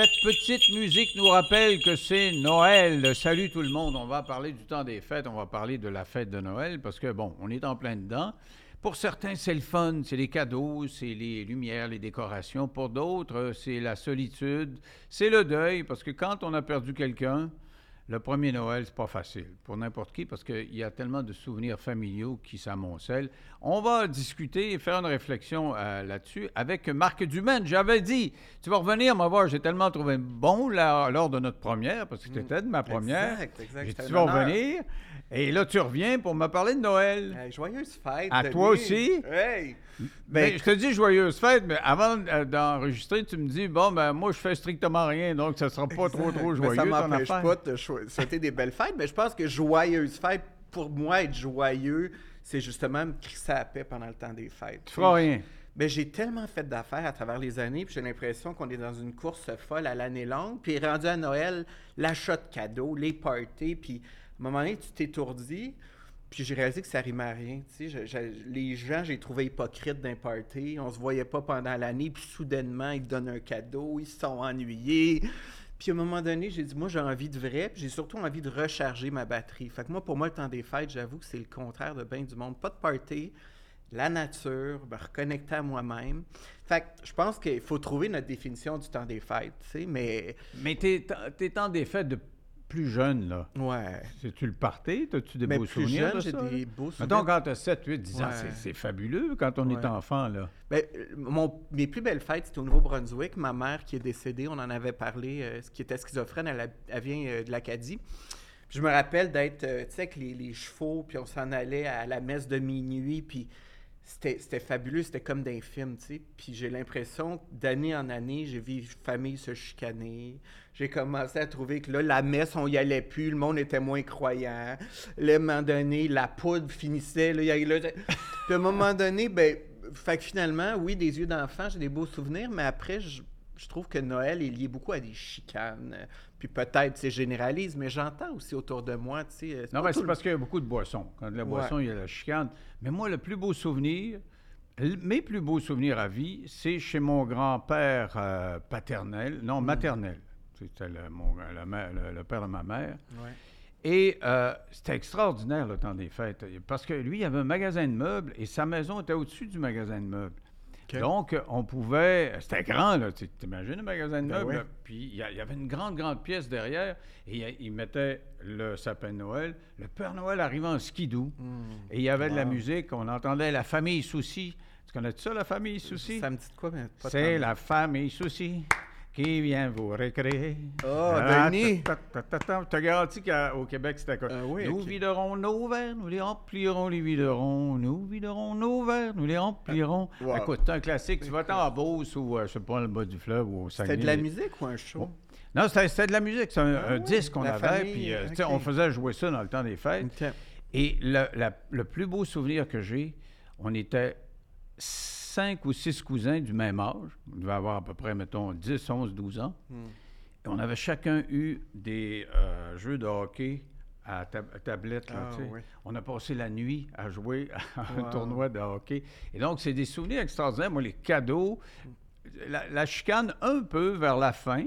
Cette petite musique nous rappelle que c'est Noël. Salut tout le monde. On va parler du temps des fêtes. On va parler de la fête de Noël parce que, bon, on est en plein dedans. Pour certains, c'est le fun, c'est les cadeaux, c'est les lumières, les décorations. Pour d'autres, c'est la solitude, c'est le deuil parce que quand on a perdu quelqu'un, le premier Noël, c'est pas facile pour n'importe qui parce qu'il y a tellement de souvenirs familiaux qui s'amoncellent. On va discuter et faire une réflexion euh, là-dessus avec Marc Dumaine. J'avais dit, tu vas revenir me voir, j'ai tellement trouvé bon là, lors de notre première parce que tu étais de ma première. Exact, exact. Dit, tu vas revenir et là, tu reviens pour me parler de Noël. Hey, joyeuse fête. À Denis. toi aussi? Hey! Ben, Ben, je te dis joyeuse fête, mais avant euh, d'enregistrer, tu me dis, bon, ben moi, je fais strictement rien, donc ça sera pas trop, trop mais joyeux, ça m'empêche pas de souhaiter des belles fêtes, mais je pense que joyeuse fête, pour moi, être joyeux, c'est justement me crisser à la paix pendant le temps des fêtes. Tu feras rien. Ben, j'ai tellement fait d'affaires à travers les années, puis j'ai l'impression qu'on est dans une course folle à l'année longue. Puis rendu à Noël, l'achat de cadeaux, les parties, puis à un moment donné, tu t'étourdis. Puis j'ai réalisé que ça rimait à rien. tu sais. Les gens, j'ai trouvé hypocrites d'un party. On se voyait pas pendant l'année, puis soudainement, ils donnent un cadeau, ils se sont ennuyés. Puis à un moment donné, j'ai dit, moi, j'ai envie de vrai, puis j'ai surtout envie de recharger ma batterie. Fait que moi, pour moi, le temps des fêtes, j'avoue que c'est le contraire de bien du monde. Pas de party, la nature, me reconnecter à moi-même. Fait que je pense qu'il faut trouver notre définition du temps des fêtes, tu sais, mais Mais t'es t'es temps des fêtes de plus jeune, là. ouais. C'est-tu le party? T'as-tu des Mais beaux plus souvenirs jeune, de j'ai ça? des beaux Mettons, souvenirs. quand t'as 7, 8, 10 ans, Ouais. c'est- c'est fabuleux quand on est enfant, là. Ben, euh, mon, mes plus belles fêtes, c'était au Nouveau-Brunswick. Ma mère qui est décédée, on en avait parlé, euh, qui était schizophrène, elle, a- elle vient euh, de l'Acadie. Puis je me rappelle d'être, euh, tu sais, avec les, les chevaux, puis on s'en allait à la messe de minuit, puis c'était fabuleux, c'était comme d'un film, tu sais. Puis j'ai l'impression d'année en année, j'ai vu famille se chicaner. J'ai commencé à trouver que là, la messe, on y allait plus, le monde était moins croyant. À un moment donné, la poudre finissait. Y puis à un moment donné, ben, fait que finalement, oui, des yeux d'enfant, j'ai des beaux souvenirs, mais après, je, je trouve que Noël est lié beaucoup à des chicanes. Puis peut-être, c'est généralise, mais j'entends aussi autour de moi, tu sais. Non, pas mais c'est parce qu'il y a beaucoup de boissons. Quand il y a la Ouais. boisson, il y a la chicane. Mais moi, le plus beau souvenir, mes plus beaux souvenirs à vie, c'est chez mon grand-père euh, paternel, non, maternel. C'était le, père de ma mère. Ouais. Et euh, c'était extraordinaire le temps des fêtes, parce que lui, il avait un magasin de meubles et sa maison était au-dessus du magasin de meubles. Donc, on pouvait. C'était grand, là. Tu t'imagines un magasin de Ben meubles? oui. Puis, il y, avait une grande, grande pièce derrière et il, il mettait le sapin de Noël. Le Père Noël arrivait en skidoo et il y avait de la musique. On entendait la famille Souci. Tu connais ça, la famille Souci? Ça me dit de quoi, mais pas C'est la famille Souci qui vient vous récréer. Oh, Ah, Denis! Je te garantis qu'au Québec, c'était quoi? Ah oui, nous viderons nos verres, nous les remplirons, les viderons. Nous viderons nos verres, nous les remplirons. Wow. Écoute, c'est un classique. Tu vas t'en à Beauce ou, euh, je sais pas, le bas du fleuve ou au Saguenay. C'était de la musique ou un show? Non, c'était de la musique. C'est un, Ah disque qu'on avait. Puis, euh, on faisait jouer ça dans le temps des fêtes. Et le plus beau souvenir que j'ai, on était cinq ou six cousins du même âge. On devait avoir à peu près, mettons, 10, 11, 12 ans. Hmm. Et on avait chacun eu des euh, jeux de hockey à, tab- à tablette. là, Ah, oui. On a passé la nuit à jouer à un tournoi de hockey. Et donc, c'est des souvenirs extraordinaires. Moi, les cadeaux, la, la chicane un peu vers la fin,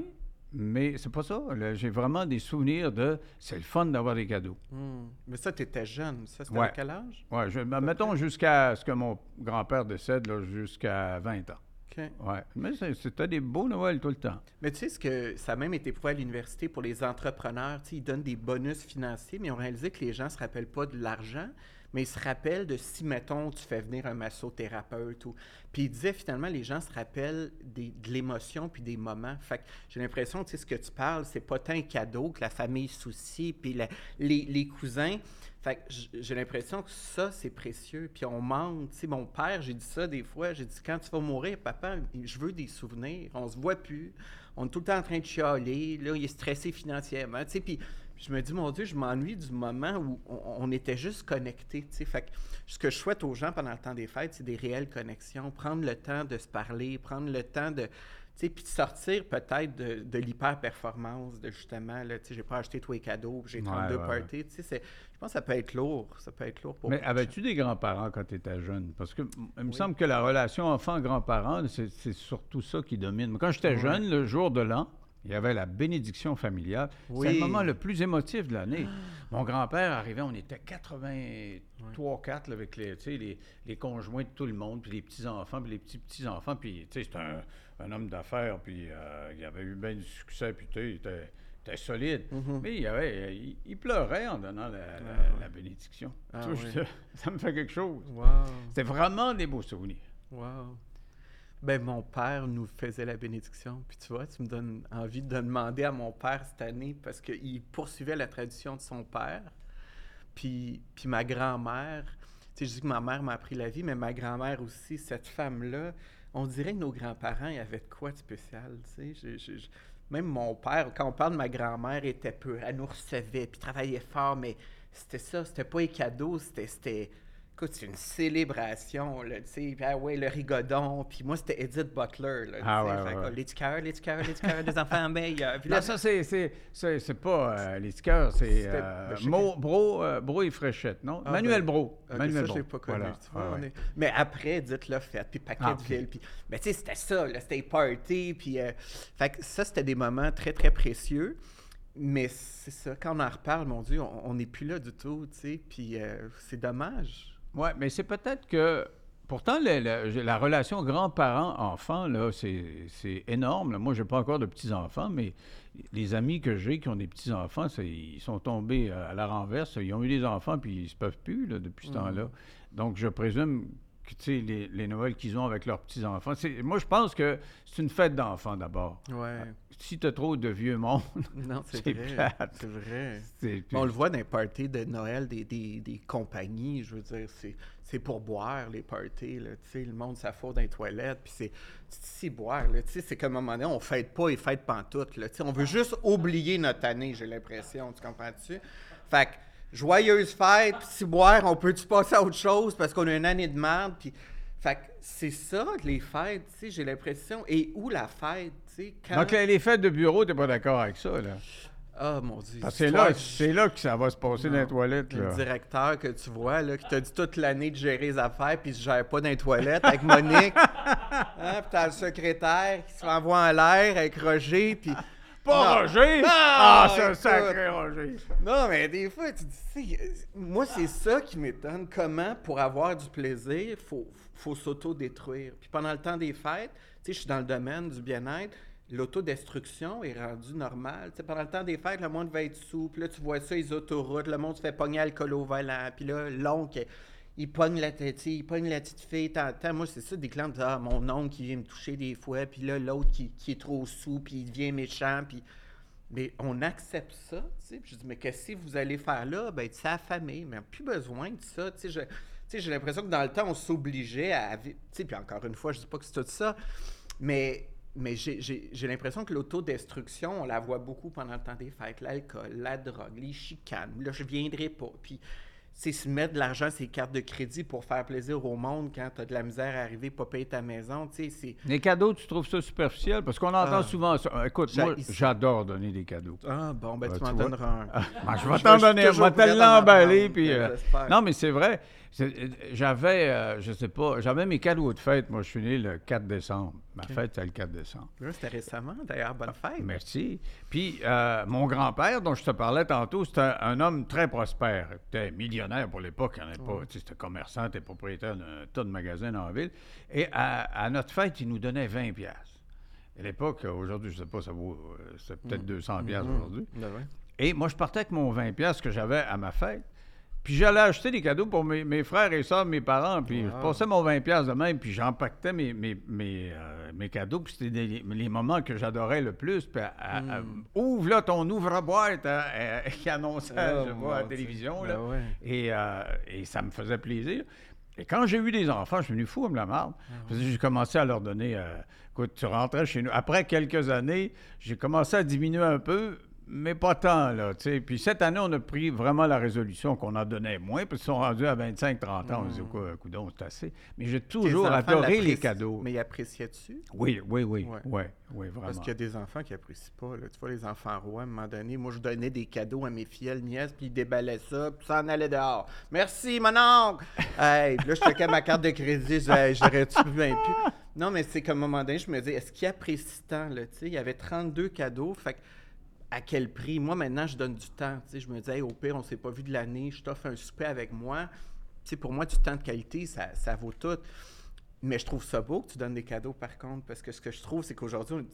mais c'est pas ça. J'ai vraiment des souvenirs de c'est le fun d'avoir des cadeaux. Hmm. Mais ça, tu étais jeune. Ça, c'était Ouais. à quel âge? Je, ben, mettons jusqu'à ce que mon grand-père décède, jusqu'à 20 ans. OK. Ouais. Mais c'était des beaux Noëls tout le temps. Mais tu sais, ce que ça a même été prouvé à l'université pour les entrepreneurs, tu sais, ils donnent des bonus financiers, mais ont réalisé que les gens ne se rappellent pas de l'argent, mais ils se rappellent de si, mettons, tu fais venir un massothérapeute. Ou... Puis ils disaient finalement, les gens se rappellent de l'émotion puis des moments. Fait que j'ai l'impression, tu sais, ce que tu parles, c'est pas tant un cadeau que la famille soucie, puis les, les cousins. Fait que j'ai l'impression que ça, c'est précieux. Puis on manque. Tu sais, mon père, j'ai dit ça des fois. J'ai dit, quand tu vas mourir, papa, je veux des souvenirs. On se voit plus. On est tout le temps en train de chialer. Là, il est stressé financièrement. Tu sais, puis je me dis, mon Dieu, je m'ennuie du moment où on, on était juste connectés. Fait que ce que je souhaite aux gens pendant le temps des fêtes, c'est des réelles connexions. Prendre le temps de se parler, prendre le temps de. Puis de sortir peut-être de, de l'hyper-performance, de justement, là, j'ai pas acheté tous les cadeaux, j'ai Ouais, 32 ouais, parties. C'est- je pense que ça peut être lourd. Ça peut être lourd pour Mais avais-tu des grands-parents quand tu étais jeune? Parce que il me Oui. semble que la relation enfant-grands-parents, c'est surtout ça qui domine. Quand j'étais Ouais. jeune, le jour de l'an, il y avait la bénédiction familiale. C'est le moment le plus émotif de l'année. Mon grand-père arrivait, on était 83-4 là, avec les, les, les conjoints de tout le monde, puis les petits-enfants, puis les petits-petits-enfants. Puis, tu sais, c'était un, un homme d'affaires, puis euh, il avait eu bien du succès, puis tu sais, il était, solide. Mhm. Mais il, avait, il, il pleurait en donnant la, la- Ah, ouais. la bénédiction. Ah, oui. ça me fait quelque chose. Wow. C'était vraiment des beaux souvenirs. Wow. Ben, mon père nous faisait la bénédiction. Puis tu vois, tu me donnes envie de demander à mon père cette année parce qu'il poursuivait la tradition de son père. Puis, puis ma grand-mère, tu sais, je dis que ma mère m'a appris la vie, mais ma grand-mère aussi, cette femme-là, on dirait que nos grands-parents, avait de quoi de spécial, tu sais. Même mon père, quand on parle de ma grand-mère, était peu. Elle nous recevait, puis travaillait fort, mais c'était ça, c'était pas les cadeaux, c'était... Écoute, c'est une célébration, là, tu sais. Puis, ah ouais, le rigodon. Puis moi, c'était Edith Butler, là, tu Ah sais. ouais, Fait oh, les petits cœurs des enfants meilleurs. Puis là, Là, ça, c'est, c'est, c'est, c'est pas euh, stickers, c'est C'était- euh, ben, Mo- Bro, euh, Bro et Fréchette, non? Ah, Manuel ben, Bro. Manuel ça, Bro. je l'ai pas connu. Voilà. tu vois, Ah on ouais. est- Mais après, dites le fait, puis Ah, villes. Puis... Mais tu sais, c'était ça, là, c'était parties. Puis, euh, Fait que ça, c'était des moments très, très précieux. Mais c'est ça, quand on en reparle, mon Dieu, on on n'est plus là du tout, tu sais. Puis euh, c'est dommage. Oui, mais c'est peut-être que. Pourtant, la relation grands-parents-enfants, là, c'est, énorme. là. Moi, je n'ai pas encore de petits-enfants, mais les amis que j'ai qui ont des petits-enfants, ils sont tombés à la renverse. Ils ont eu des enfants, puis ils ne se peuvent plus là, depuis ce Mhm. temps-là. Donc, je présume les, les Noëls qu'ils ont avec leurs petits-enfants. moi, je pense que c'est une fête d'enfants d'abord. Ouais. Si tu as trop de vieux monde, c'est plate. C'est vrai. on le voit dans les parties de Noël des, des, des compagnies, je veux dire, c'est, c'est pour boire les parties, là, tu sais, le monde s'affaire dans les toilettes, puis c'est, c'est boire, là, tu sais, c'est comme à un moment donné, on fête pas et fête pantoute, là, tu sais, on veut juste oublier notre année, j'ai l'impression, tu comprends-tu? Fait que, joyeuse fête, puis si boire, on peut-tu passer à autre chose parce qu'on a une année de merde, puis... Fait que c'est ça, les fêtes, tu sais, j'ai l'impression. Et où la fête, tu sais, quand... Donc, les fêtes de bureau, tu n'es pas d'accord avec ça, là? Ah, mon Dieu. Parce que c'est là, que ça va se passer dans les toilettes, Le là. directeur que tu vois, là, qui t'a dit toute l'année de gérer les affaires, puis il se gère pas dans les toilettes avec Monique. hein, puis t'as le secrétaire qui se envoyer en l'air avec Roger, puis... Pas Non. Roger! Ah, ça, écoute. sacré Roger! Non, mais des fois, tu dis, moi, c'est ça qui m'étonne. Comment, pour avoir du plaisir, faut, faut s'auto-détruire. Puis pendant le temps des fêtes, tu sais, je suis dans le domaine du bien-être, l'autodestruction est rendue normale. Tu sais, pendant le temps des fêtes, le monde va être sous, puis là, tu vois ça, les autoroutes, le monde se fait pogner alcool au volant, puis là, l'oncle, il pogne la tête, tu sais, il pogne la petite fille, moi, c'est ça, des disent, ah, mon oncle qui vient me toucher des fois, puis là, l'autre qui, qui est trop sous, puis il devient méchant, puis... Mais on accepte ça, tu sais. Je dis, mais qu'est-ce que vous allez faire là? Ben, c'est la famille, mais plus besoin de ça, tu sais. tu sais, j'ai l'impression que dans le temps, on s'obligeait à... vi- Tu sais, puis encore une fois, je dis pas que c'est tout ça, mais, mais j'ai l'impression que l'autodestruction, on la voit beaucoup pendant le temps des fêtes. L'alcool, la drogue, les chicanes. Là, je viendrai pas. Puis, c'est se mettre de l'argent les cartes de crédit pour faire plaisir au monde quand tu as de la misère à arriver, pas payer ta maison. Les cadeaux, tu trouves ça superficiel? Parce qu'on entend Ah. souvent ça. Écoute, moi, j'adore donner des cadeaux. Ah, bon, ben, Ah, tu m'en donneras un. Ben, je Je vais t'en je donner, je toujours vais te l'emballer. Puis, ben, euh, non, mais c'est vrai. Euh, J'avais, euh, je sais pas, j'avais mes cadeaux de fête. Moi, je suis né le 4 décembre. Ma fête, c'est le 4 décembre. C'était récemment, d'ailleurs, bonne fête. Merci. Puis, euh, mon grand-père, dont je te parlais tantôt, c'était un, un homme très prospère. Il était millionnaire pour l'époque. Il en avait pas. tu sais, C'était commerçant, était propriétaire d'un tas de magasins dans la ville. Et à, à notre fête, il nous donnait 20 piastres. À l'époque, aujourd'hui, je sais pas, ça vaut euh, c'est peut-être 200 piastres aujourd'hui. Ben ouais. Et moi, je partais avec mon 20$ piastres que j'avais à ma fête. Puis j'allais acheter des cadeaux pour mes, mes frères et sœurs, mes parents. Puis je passais mon 20$ piastres de même, puis j'empaquetais mes, mes, mes, euh, mes cadeaux. Puis c'était les moments que j'adorais le plus. Puis à- à- à- ouvre là ton ouvre-boîte hein, euh, qui annonçait, Oh, je vois, à la télévision. Ben là. ouais. Et, euh, et ça me faisait plaisir. Et quand j'ai eu des enfants, je suis venu fou comme la marde. Que j'ai commencé à leur donner. euh, écoute, tu rentrais chez nous. Après quelques années, j'ai commencé à diminuer un peu, mais pas tant, là. tu sais. Puis cette année, on a pris vraiment la résolution qu'on en donnait moins, parce qu'ils sont rendus à 25-30 ans. On se dit, quoi, coudonc, c'est assez. Mais j'ai toujours adoré les cadeaux. Mais ils appréciaient-tu? Oui, oui, oui. Ouais. Oui, oui, vraiment. Parce qu'il y a des enfants qui apprécient pas. Là. Tu vois, les enfants rois, à un moment donné, moi, je donnais des cadeaux à mes filles, nièces, puis ils déballaient ça, puis ça en allait dehors. Merci, mon oncle! hey, puis là, je checkais ma carte de crédit, j'aurais-tu bien pu? Non, mais c'est qu'à un moment donné, je me dis, est-ce qu'il apprécie tant, là, tu sais? Il y avait 32 cadeaux, fait que à quel prix? Moi, maintenant, je donne du temps. Je me dis, hey, au pire, on s'est pas vu de l'année, je t'offre un souper avec moi. Pour moi, du temps de qualité, ça, ça vaut tout. Mais je trouve ça beau que tu donnes des cadeaux, par contre, parce que ce que je trouve, c'est qu'aujourd'hui,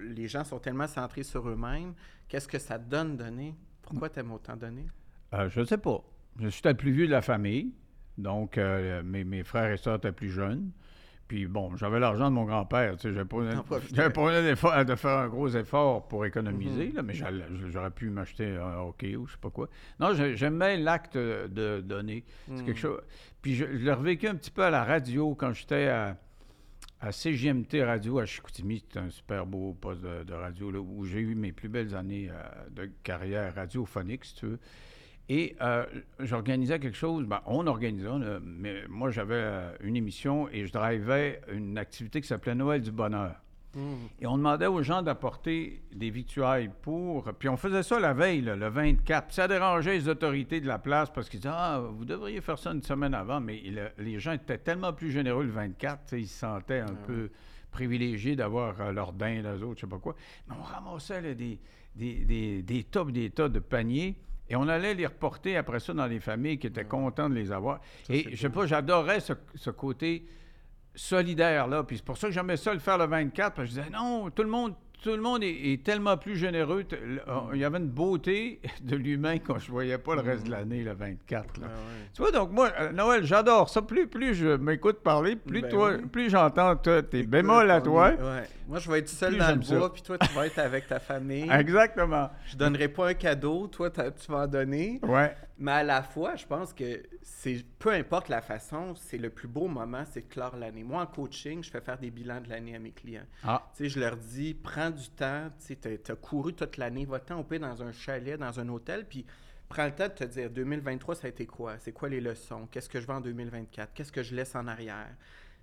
les gens sont tellement centrés sur eux-mêmes. Qu'est-ce que ça te donne donner? Pourquoi tu aimes autant donner? Euh, je ne sais pas. Je suis le plus vieux de la famille. Donc, euh, mes, mes frères et sœurs étaient plus jeunes. Puis, bon, j'avais l'argent de mon grand-père. Tu sais, j'avais pas, pas de faire un gros effort pour économiser, Mhm. là, mais j'aurais pu m'acheter un hockey ou je sais pas quoi. Non, j'ai- j'aimais l'acte de donner. C'est quelque chose. Puis, je, je l'ai revécu un petit peu à la radio quand j'étais à, à CGMT Radio à Chicoutimi. C'était un super beau poste de, de radio là, où j'ai eu mes plus belles années euh, de carrière radiophonique, si tu veux. Et euh, j'organisais quelque chose, ben, on organisait, mais moi j'avais euh, une émission et je drivais une activité qui s'appelait Noël du bonheur. Et on demandait aux gens d'apporter des victuailles pour. Puis on faisait ça la veille, là, le 24. Puis ça dérangeait les autorités de la place parce qu'ils disaient Ah, vous devriez faire ça une semaine avant. Mais le- les gens étaient tellement plus généreux le 24, tu sais, ils se sentaient un peu privilégiés d'avoir euh, leur dain, les autres, je sais pas quoi. Mais on ramassait là, des, des, des, des et des tas de paniers. Et on allait les reporter après ça dans les familles qui étaient contents de les avoir. et je sais pas, j'adorais ce, ce côté solidaire là. Puis c'est pour ça que j'aimais ça le faire le 24 parce que je disais non, tout le monde tout le monde est, est tellement plus généreux. Il y avait une beauté de l'humain qu'on ne voyait pas le reste de l'année, le 24. là. Ah ouais. Tu vois, donc moi, euh, Noël, j'adore ça. Plus, plus je m'écoute parler, plus, Ben toi, oui. plus j'entends toi, tes bémols à toi. ouais. Moi, je vais être seul dans le bois, puis toi, tu vas être avec ta famille. Exactement. Je donnerai pas un cadeau, toi, tu vas en donner. Ouais. Mais à la fois, je pense que c'est peu importe la façon, c'est le plus beau moment, c'est de clore l'année. Moi, en coaching, je fais faire des bilans de l'année à mes clients. Ah, Tu sais, je leur dis, prends du temps, tu as couru toute l'année, va-t'en au dans un chalet, dans un hôtel, puis prends le temps de te dire, 2023, ça a été quoi? C'est quoi les leçons? Qu'est-ce que je veux en 2024? Qu'est-ce que je laisse en arrière?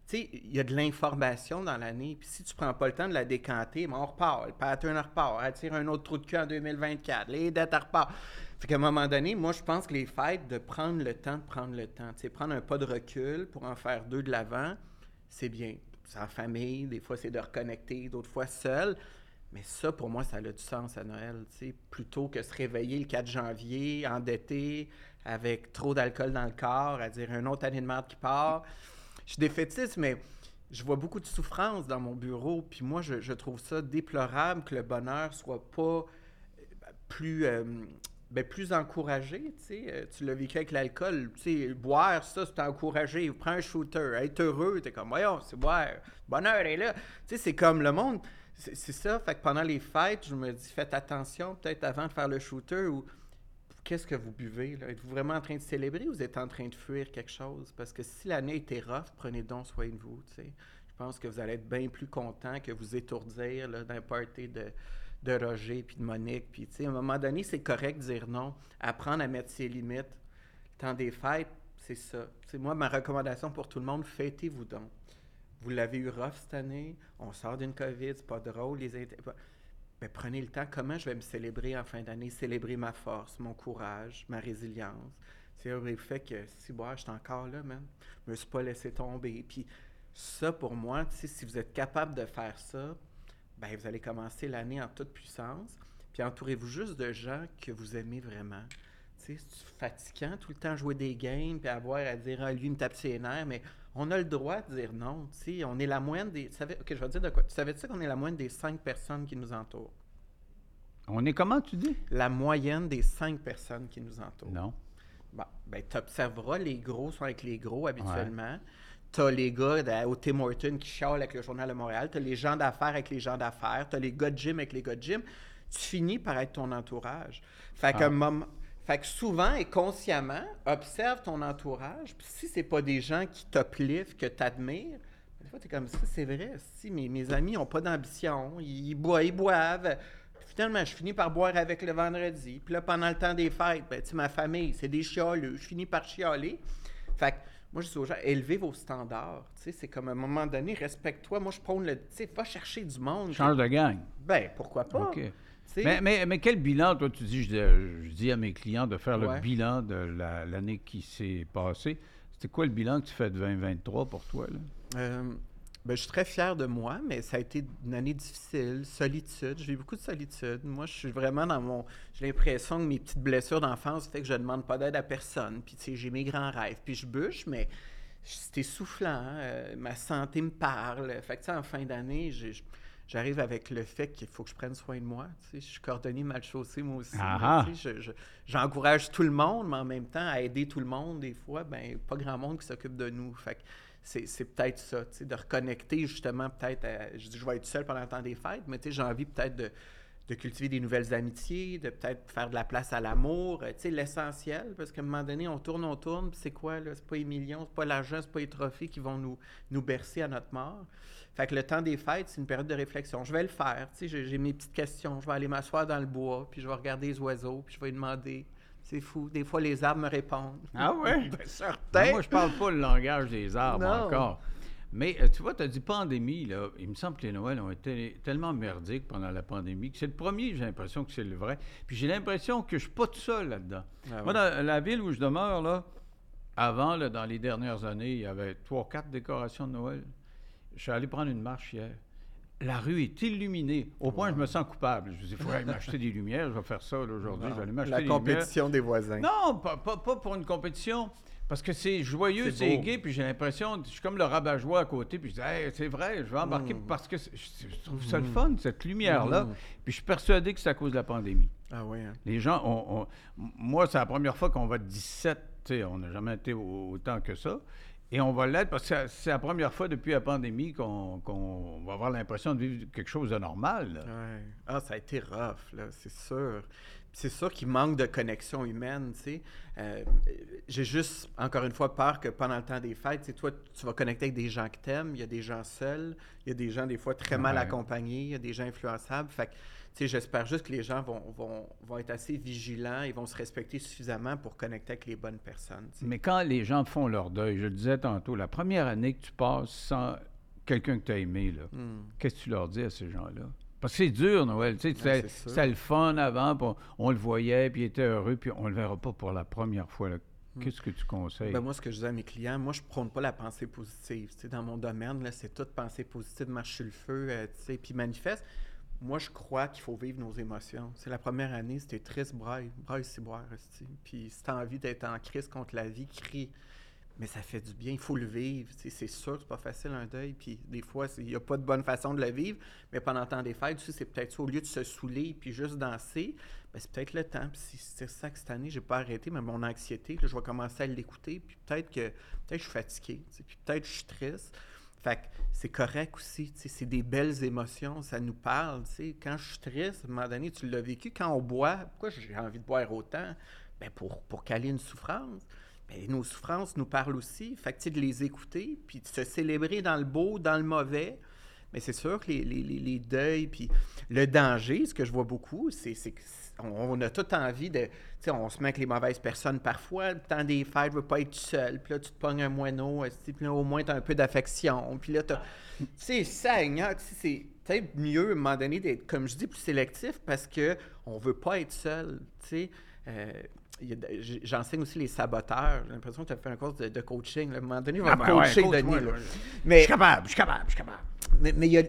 Sais, il y a de l'information dans l'année, puis si tu prends pas le temps de la décanter, ben on repart, le pattern repart, attire un autre trou de cul en 2024, les dettes repartent. Fait qu'à un moment donné, moi, je pense que les fêtes, de prendre le temps de prendre le temps, prendre un pas de recul pour en faire deux de l'avant, c'est bien. C'est en famille, des fois c'est de reconnecter, d'autres fois seul. Mais ça, pour moi, ça a du sens à Noël, sais, plutôt que se réveiller le 4 janvier, endetté, avec trop d'alcool dans le corps, à dire une autre année de merde qui part. Je suis défaitiste, mais je vois beaucoup de souffrance dans mon bureau, puis moi, je, trouve ça déplorable que le bonheur soit pas euh, plus, euh, ben, plus encouragé. Euh, Tu l'as vécu avec l'alcool, boire, ça, c'est encouragé. Prends un shooter, être heureux, t'es comme, voyons, c'est boire, bonheur est là. C'est comme le monde, c'est c'est ça. Fait que pendant les fêtes, je me dis, faites attention, peut-être avant de faire le shooter, ou qu'est-ce que vous buvez? Êtes-vous vraiment en train de célébrer ou vous êtes en train de fuir quelque chose? Parce que si l'année était rough, prenez donc soin de vous. Je pense que vous allez être bien plus content que vous étourdir, d'un party de de Roger puis de Monique. Puis, à un moment donné, c'est correct de dire non, apprendre à mettre ses limites. Le temps des fêtes, c'est ça. C'est moi, ma recommandation pour tout le monde, fêtez-vous donc. Vous l'avez eu rough cette année, on sort d'une COVID, c'est pas drôle, les Ben, prenez le temps, comment je vais me célébrer en fin d'année, célébrer ma force, mon courage, ma résilience. C'est fait que, si, moi, je suis encore là, man, je me suis pas laissé tomber. Puis ça, pour moi, si vous êtes capable de faire ça, ben, vous allez commencer l'année en toute puissance. Puis entourez-vous juste de gens que vous aimez vraiment. C'est fatigant tout le temps jouer des games puis avoir à dire ah, lui il me tape ses nerfs, mais on a le droit de dire non. Tu sais, on est la moyenne des. savais- ok, je vais dire de quoi. Tu savais-tu qu'on est la moyenne des cinq personnes qui nous entourent? on est comment, tu dis? La moyenne des cinq personnes qui nous entourent. Non. Bon, ben, tu observeras, les gros sont avec les gros habituellement. Tu as les gars de- au Tim Horton qui chialent avec le Journal de Montréal. Tu as les gens d'affaires avec les gens d'affaires. Tu as les gars de gym avec les gars de gym. Tu finis par être ton entourage. Fait, qu'à Ah. un moment- fait que souvent et consciemment, observe ton entourage. Puis si c'est pas des gens qui t'upliftent, que tu admires, des fois, tu es comme ça, c'est vrai. Si mes, mes amis n'ont pas d'ambition, ils, boivent, ils boivent. Puis finalement, je finis par boire avec le vendredi. Puis là, pendant le temps des fêtes, ben, tu ma famille, c'est des chialeux. Je finis par chialer. Fait que moi, je dis aux gens, élevez vos standards. C'est comme à un moment donné, respecte-toi. Moi, je prône le. Tu sais, va chercher du monde. Change de gang. Ben, pourquoi pas? Mais, mais, mais quel bilan, toi, tu dis, je, je dis à mes clients de faire Ouais. le bilan de la- l'année qui s'est passée. C'était quoi le bilan que tu fais de 2023 pour toi? Là? euh, Ben, je suis très fier de moi, mais ça a été une année difficile, solitude. J'ai eu beaucoup de solitude. Moi, je suis vraiment dans mon. J'ai l'impression que mes petites blessures d'enfance fait que je ne demande pas d'aide à personne. Puis, tu sais, j'ai mes grands rêves. Puis, je bûche, mais c'est essoufflant. euh, ma santé me parle. Fait que, tu sais, en fin d'année, j'ai- j'arrive avec le fait qu'il faut que je prenne soin de moi. Tu sais, je suis coordonné mal chaussé, moi aussi. là, Ah tu sais, je- je- J'encourage tout le monde, mais en même temps, à aider tout le monde, des fois, ben pas grand monde qui s'occupe de nous. Fait c'est peut-être ça, tu sais, de reconnecter justement peut-être Je dis je vais être seul pendant le temps des fêtes, mais tu sais, j'ai envie peut-être de, de cultiver des nouvelles amitiés, de peut-être faire de la place à l'amour, euh, tu sais, l'essentiel, parce qu'à un moment donné, on tourne, on tourne, puis c'est quoi, là? C'est pas les millions, c'est pas l'argent, c'est pas les trophées qui vont nous, nous bercer à notre mort. Fait que le temps des fêtes, c'est une période de réflexion. Je vais le faire, tu sais, j'ai j'ai mes petites questions, je vais aller m'asseoir dans le bois, puis je vais regarder les oiseaux, puis je vais demander. C'est fou, des fois les arbres me répondent. Ah ouais? Ben, Non, certain. moi, je parle pas le langage des arbres Non. encore. Mais euh, tu vois, tu as dit pandémie, là. Il me semble que les Noëls ont été tellement merdiques pendant la pandémie que c'est le premier, j'ai l'impression que c'est le vrai. Puis j'ai l'impression que je suis pas tout seul là-dedans. Ah Moi, dans la ville où je demeure, là, avant, là, dans les dernières années, il y avait trois, quatre décorations de Noël. Je suis allé prendre une marche hier. La rue est illuminée. Au point, je me sens coupable. Je me dis, il faudrait m'acheter des lumières. Je vais faire ça aujourd'hui. Je vais aller m'acheter La des lumières. compétition des voisins. Non, pas, pas- pas pour une compétition. Parce que c'est joyeux, C'est gai, puis j'ai l'impression, je suis comme le rabat-joie à côté, puis je dis, Hey, c'est vrai, je vais embarquer Mm. parce que je, trouve ça le fun, cette lumière-là. Mm. Puis je suis persuadé que c'est à cause de la pandémie. Ah oui, hein. Les gens, ont- moi, c'est la première fois qu'on va de 17, tu sais, on n'a jamais été au- autant que ça. Et on va l'être parce que c'est- la première fois depuis la pandémie qu'on va avoir l'impression de vivre quelque chose de normal. là. Ouais. Ah, ça a été rough, là, c'est sûr. C'est sûr qu'il manque de connexion humaine, tu sais. Euh, J'ai juste, encore une fois, peur que pendant le temps des fêtes, tu sais, toi, tu vas connecter avec des gens que t'aimes, il y a des gens seuls, il y a des gens, des fois, très mal Ouais. accompagnés, il y a des gens influençables. Fait que, tu sais, j'espère juste que les gens vont, vont, vont être assez vigilants et vont se respecter suffisamment pour connecter avec les bonnes personnes, tu sais. Mais quand les gens font leur deuil, je le disais tantôt, la première année que tu passes sans quelqu'un que tu as aimé, là, Hmm. qu'est-ce que tu leur dis à ces gens-là? Parce que c'est dur, Noël. Tu sais, c'était- sûr. c'était le fun avant, puis on, on le voyait, puis il était heureux, puis on le verra pas pour la première fois. là. Qu'est-ce que tu conseilles? Ben, moi, ce que je dis à mes clients, moi, je prône pas la pensée positive. Tu sais, dans mon domaine, là, c'est toute pensée positive, marche sur le feu, euh, puis manifeste. Moi, je crois qu'il faut vivre nos émotions. C'est la première année, c'était triste, braille, braille, c'est boire. Puis si tu as envie d'être en crise contre la vie, crie. Mais ça fait du bien, il faut le vivre. C'est sûr, c'est pas facile un deuil. Puis des fois, il n'y a pas de bonne façon de le vivre. Mais pendant le temps des fêtes, c'est peut-être ça, au lieu de se saouler puis juste danser, ben, c'est peut-être le temps. C'est ça que cette année, j'ai pas arrêté, mais mon anxiété, je vais commencer à l'écouter. Puis peut-être que peut-être que je suis fatigué. Puis peut-être que je suis triste. Fait que c'est correct aussi. C'est des belles émotions, ça nous parle. Quand je suis triste, à un moment donné, tu l'as vécu. Quand on boit, pourquoi j'ai envie de boire autant? Ben pour, pour caler une souffrance. Ben, nos souffrances nous parlent aussi. Fait que, de les écouter, puis de se célébrer dans le beau, dans le mauvais. Mais c'est sûr que les, deuils, puis le danger, ce que je vois beaucoup, c'est c'est que c- on, on a tout envie de. Tu sais, on se met avec les mauvaises personnes parfois. Le temps des fêtes, je veux pas être seul. Puis là, tu te pognes un moineau, puis là, au moins, tu as un peu d'affection. Puis là, tu sais, Seigneur, tu sais, c'est peut-être mieux à un moment donné d'être, comme je dis, plus sélectif parce que on veut pas être seul. Tu sais. Euh, J'enseigne aussi les saboteurs. J'ai l'impression que tu as fait un cours de, de coaching. là. À un moment donné, il va Ah ben ouais, coacher, coach-moi, Denis. là. là. Je Mais, suis capable, je suis capable, je suis capable. mais, mais il y a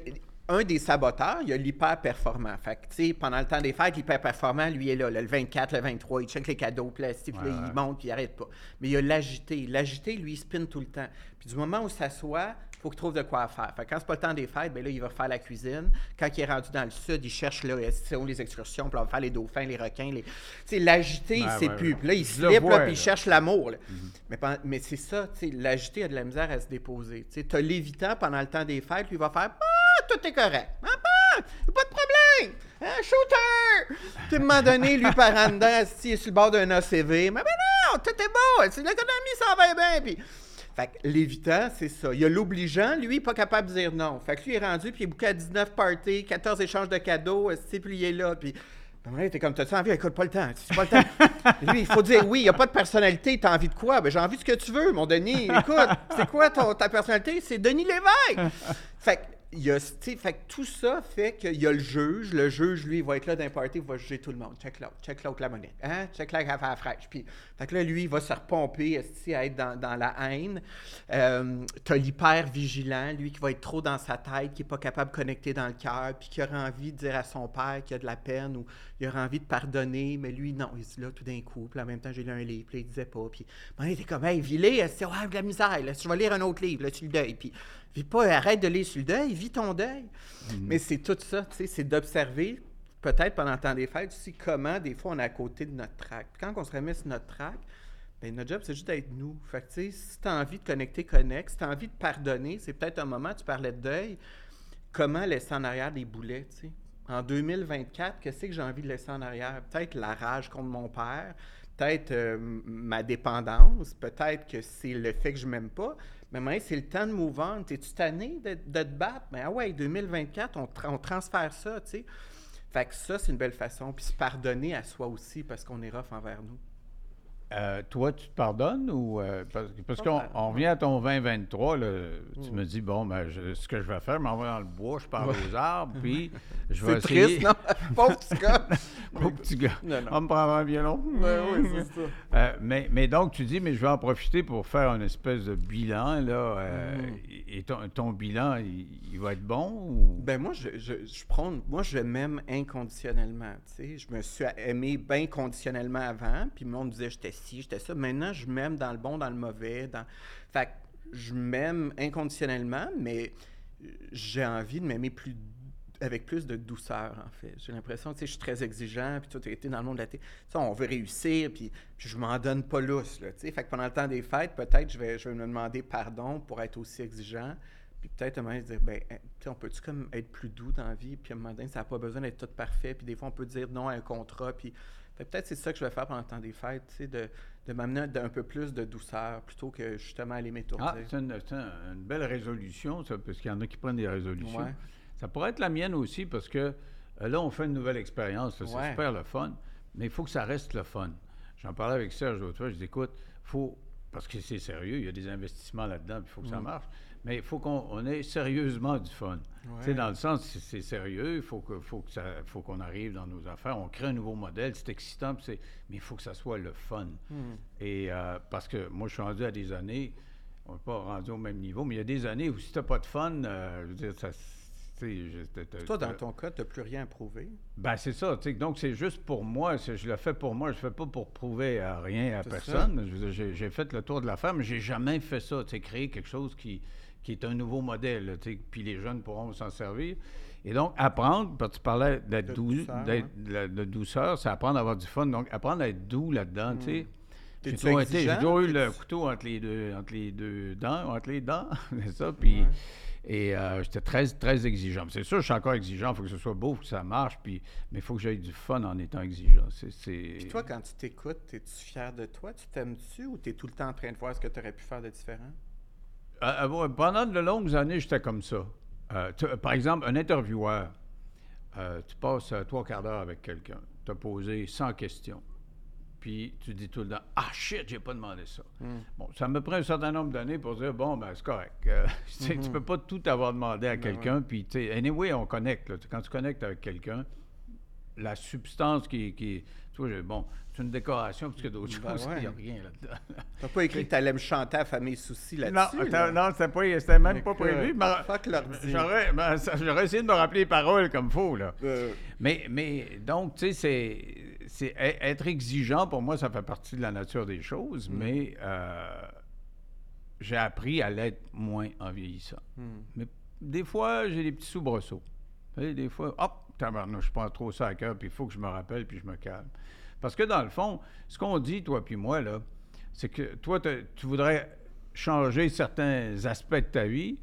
un des saboteurs, il y a l'hyper-performant. Fait que, tu sais, pendant le temps des fêtes, l'hyper-performant, lui, est là, là, le 24, le 23, il check les cadeaux, puis là, Ouais, il monte, puis il arrête pas. Mais il y a l'agité. L'agité, lui, il spinne tout le temps. Puis du moment où il s'assoit, il faut qu'il trouve de quoi faire. Fait quand c'est pas le temps des fêtes, ben là, il va faire la cuisine. Quand il est rendu dans le sud, il cherche là, les excursions, puis on va faire les dauphins, les requins. Les... Tu sais, l'agité, Ouais, c'est ouais, plus. Puis là, il se libre, là, puis il cherche l'amour. là. Mais, c'est ça, tu sais, l'agité a de la misère à se déposer. Tu sais, t'as l'évitant pendant le temps des fêtes, lui, il va faire Ah, tout est correct. Ah, ah, pas de problème. Hein, shooter. Puis à un moment donné, lui, par en dedans, est sur le bord d'un ACV. Mais ben non, tout est beau. L'économie, ça va bien. Puis. Fait que l'évitant, c'est ça. Il y a l'obligeant, lui, pas capable de dire non. Fait que lui, il est rendu, puis il est booké à 19 parties, 14 échanges de cadeaux, asti, puis il est là, puis... T'es comme, t'as-tu envie? Écoute, pas le temps. C'est pas le temps? Lui, il faut dire oui, il n'y a pas de personnalité. T'as envie de quoi? Ben, j'ai envie de ce que tu veux, mon Denis. Écoute, c'est quoi ta personnalité? C'est Denis Lévesque. Fait que il y a, fait que tout ça fait qu'il y a le juge. Le juge, lui, il va être là d'un party, il va juger tout le monde. Check l'autre, check l'autre la monnaie. Hein? Check la affaire fraîche. Puis, fait que là, lui, il va se repomper, à être dans, dans la haine. Euh, T'as l'hyper-vigilant, lui, qui va être trop dans sa tête, qui n'est pas capable de connecter dans le cœur, puis qui aura envie de dire à son père qu'il a de la peine ou il aura envie de pardonner, mais lui, non, il est là tout d'un coup. Puis en même temps, j'ai lu un livre, puis il disait pas. Puis, ben, il était comme, hey, vilé, c'est ouais, de la misère, là, je vais lire un autre livre, là, sur le deuil. Puis, vis pas, arrête de lire sur le deuil, vis ton deuil. Mais c'est tout ça, tu sais, c'est d'observer, peut-être pendant le temps des fêtes, aussi comment des fois on est à côté de notre track. Puis quand on se remet sur notre track, ben notre job, c'est juste d'être nous. Fait que, tu sais, si tu as envie de connecter, connecte. Si tu as envie de pardonner, c'est peut-être un moment, tu parlais de deuil, comment laisser en arrière des boulets, tu sais? En 2024, qu'est-ce que j'ai envie de laisser en arrière? Peut-être la rage contre mon père, peut-être euh, ma dépendance, peut-être que c'est le fait que je m'aime pas, mais c'est le temps de move on. T'es-tu tanné de, de, te battre? Mais ah ouais, 2024, on, on transfère ça, tu sais. Fait que ça, c'est une belle façon. Puis se pardonner à soi aussi parce qu'on est rough envers nous. Euh, toi, tu te pardonnes ou. euh, parce qu'on mal. on vient à ton 2023, là, tu Mm. me dis, bon, ben, je- ce que je vais faire, je m'en vais dans le bois, je parle aux arbres, puis je vais C'est triste, non? Pauvre petit gars! Pauvre petit gars. Non, non. On me prendre un violon. Ouais, c'est ça. Euh, mais, mais donc, tu dis, mais je vais en profiter pour faire une espèce de bilan, là. Mhm. Et ton, ton bilan, il, il va être bon ou? Ben moi, je, je, je prends, moi, je m'aime inconditionnellement. Tu sais, je me suis aimé bien conditionnellement avant, puis le monde disait j'étais ci, j'étais ça. Maintenant, je m'aime dans le bon, dans le mauvais. Dans... Fait que je m'aime inconditionnellement, mais j'ai envie de m'aimer plus avec plus de douceur, en fait. J'ai l'impression, tu sais, je suis très exigeant, puis tout été dans le monde de la télé. On veut réussir, puis, puis je m'en donne pas lousse, tu sais. Fait que pendant le temps des fêtes, peut-être, je vais, je vais me demander pardon pour être aussi exigeant. Puis peut-être à un moment donné, dire, ben, on peut-tu comme être plus doux dans la vie, puis à un moment donné, ça n'a pas besoin d'être tout parfait, puis des fois, on peut dire non à un contrat, puis peut-être c'est ça que je vais faire pendant le temps des fêtes, tu sais, de, de m'amener d'un peu plus de douceur, plutôt que justement aller m'étourdir. Ah, c'est une, c'est un- une belle résolution, ça, parce qu'il y en a qui prennent des résolutions. Ouais. Ça pourrait être la mienne aussi, parce que euh, là, on fait une nouvelle expérience. C'est Ouais. super le fun, mais il faut que ça reste le fun. J'en parlais avec Serge l'autre fois, je dis, écoute, faut, parce que c'est sérieux, il y a des investissements là-dedans, puis il faut que ça Mm. marche, mais il faut qu'on on ait sérieusement du fun. Ouais. dans le sens, c'est- sérieux, il faut que- faut qu'on arrive dans nos affaires, on crée un nouveau modèle, c'est excitant, mais il faut que ça soit le fun. Hmm. Et euh, parce que moi, je suis rendu à des années, on n'est pas rendu au même niveau, mais il y a des années où si tu n'as pas de fun, euh, je veux dire, ça. je- Toi, dans ton cas, tu n'as plus rien à prouver. Ben, c'est ça. Donc, c'est juste pour moi. Je le fais pour moi. Je ne fais pas pour prouver à rien à personne. J'ai fait le tour de l'affaire, mais j'ai jamais fait ça. tu sais, Créer quelque chose qui, qui est un nouveau modèle. là, tu sais, Puis les jeunes pourront s'en servir. Et donc, apprendre, parce que tu parlais d'être De doux, douceur, d'être- de, douceur, c'est apprendre à avoir du fun. Donc, apprendre à être doux là-dedans, tu sais. J'ai T'es-tu toujours, été- j'ai toujours eu le couteau entre les deux, entre les deux dents, entre les dents, c'est ça. Puis, Ouais. et euh, j'étais très, très exigeant. C'est sûr, je suis encore exigeant. Il faut que ce soit beau, faut que ça marche. Puis, mais il faut que j'aie du fun en étant exigeant. C'est, c'est- Puis toi, quand tu t'écoutes, es-tu fier de toi? Tu t'aimes-tu ou tu es tout le temps en train de voir ce que tu aurais pu faire de différent? Euh, euh, pendant de longues années, j'étais comme ça. Euh, tu- par exemple, un intervieweur, euh, tu passes trois quarts d'heure avec quelqu'un, tu as posé 100 questions, puis tu dis tout le temps Ah shit, j'ai pas demandé ça. Bon, ça me prend un certain nombre d'années pour dire Bon, ben c'est correct. Tu sais, Tu peux pas tout avoir demandé à quelqu'un, puis tu sais, anyway, on connecte. là. Quand tu connectes avec quelqu'un, la substance qui, qui j'ai- bon, c'est une décoration, parce que d'autres Ben choses, il n'y a rien là-dedans. Tu pas écrit que tu allais me chanter à Famille Souci Non, là-dessus? attends, là? non, c'était même pas prévu. J'aurais, essayé de me rappeler les paroles comme faut, là. Euh, Mais, mais donc, tu sais, c'est, e- être exigeant, pour moi, ça fait partie de la nature des choses, Mm. mais euh, j'ai appris à l'être moins en vieillissant. hmm. Mais des fois, j'ai des petits soubresauts. Des fois, hop, tabarnouche, je prends trop ça à cœur, puis il faut que je me rappelle, puis je me calme. Parce que dans le fond, ce qu'on dit, toi puis moi, là, c'est que toi, tu voudrais changer certains aspects de ta vie,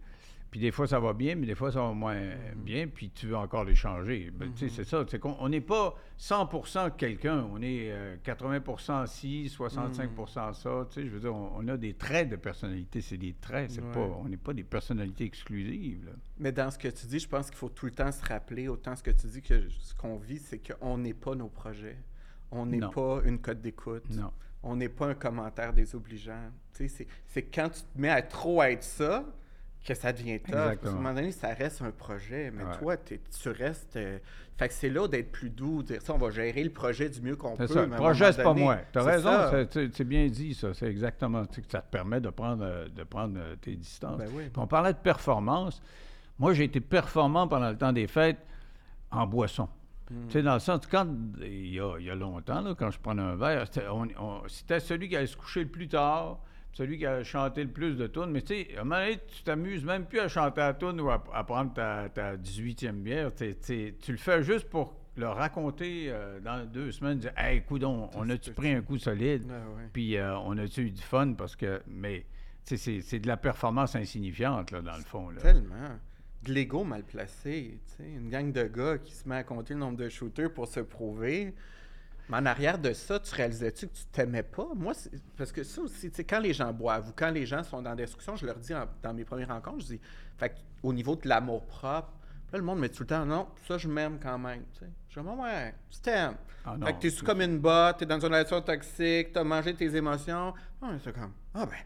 puis des fois ça va bien, mais des fois ça va moins bien, puis tu veux encore les changer. Ben, Tu sais, c'est ça. C'est qu'on on n'est pas 100% quelqu'un. On est euh, 80% ci, 65% ça. Tu sais, je veux dire, on, on a des traits de personnalité. C'est des traits. C'est Ouais. pas, on n'est pas des personnalités exclusives. là. Mais dans ce que tu dis, je pense qu'il faut tout le temps se rappeler, autant ce que tu dis que ce qu'on vit, c'est qu'on n'est pas nos projets. On n'est pas une cote d'écoute. Non. On n'est pas un commentaire désobligeant. Tu sais, c'est- c'est quand tu te mets à trop être ça que ça devient top. Parce qu'à un moment donné, ça reste un projet. Mais toi, tu restes. Euh, fait que c'est là d'être plus doux, dire ça, on va gérer le projet du mieux qu'on peut. Ça. Le projet, c'est pas moi. Tu as raison, c'est bien dit, ça. C'est exactement. Ça te permet de prendre, euh, de prendre euh, tes distances. Ben oui. On parlait de performance. Moi, j'ai été performant pendant le temps des fêtes en boisson. Hmm. Tu sais, dans le sens, quand, il y a, il y a longtemps, là, quand je prenais un verre, c'était celui qui allait se coucher le plus tard, celui qui a chanté le plus de tunes. Mais tu sais, à un moment donné, tu t'amuses même plus à chanter la tune ou à, prendre ta, 18e bière. tu le fais juste pour le raconter euh, dans deux semaines, dire Hey, coudon, on a-tu pris un coup solide? Ah Puis euh, on a-tu eu du fun? Parce que. Mais c'est de la performance insignifiante, là, dans le fond. Là. Tellement. De l'ego mal placé. Une gang de gars qui se met à compter le nombre de shooters pour se prouver. Mais en arrière de ça, tu réalisais-tu que tu t'aimais pas? Moi, parce que ça aussi, quand les gens boivent ou quand les gens sont dans des discussions, je leur dis dans mes premières rencontres, je dis, fait au niveau de l'amour propre, là, le monde me dit tout le temps, non, ça, je m'aime quand même. Je dis, ouais, tu t'aimes. Ah fait que t'es comme une botte, t'es dans une relation toxique, t'as mangé tes émotions. Ah, c'est comme, ah ben.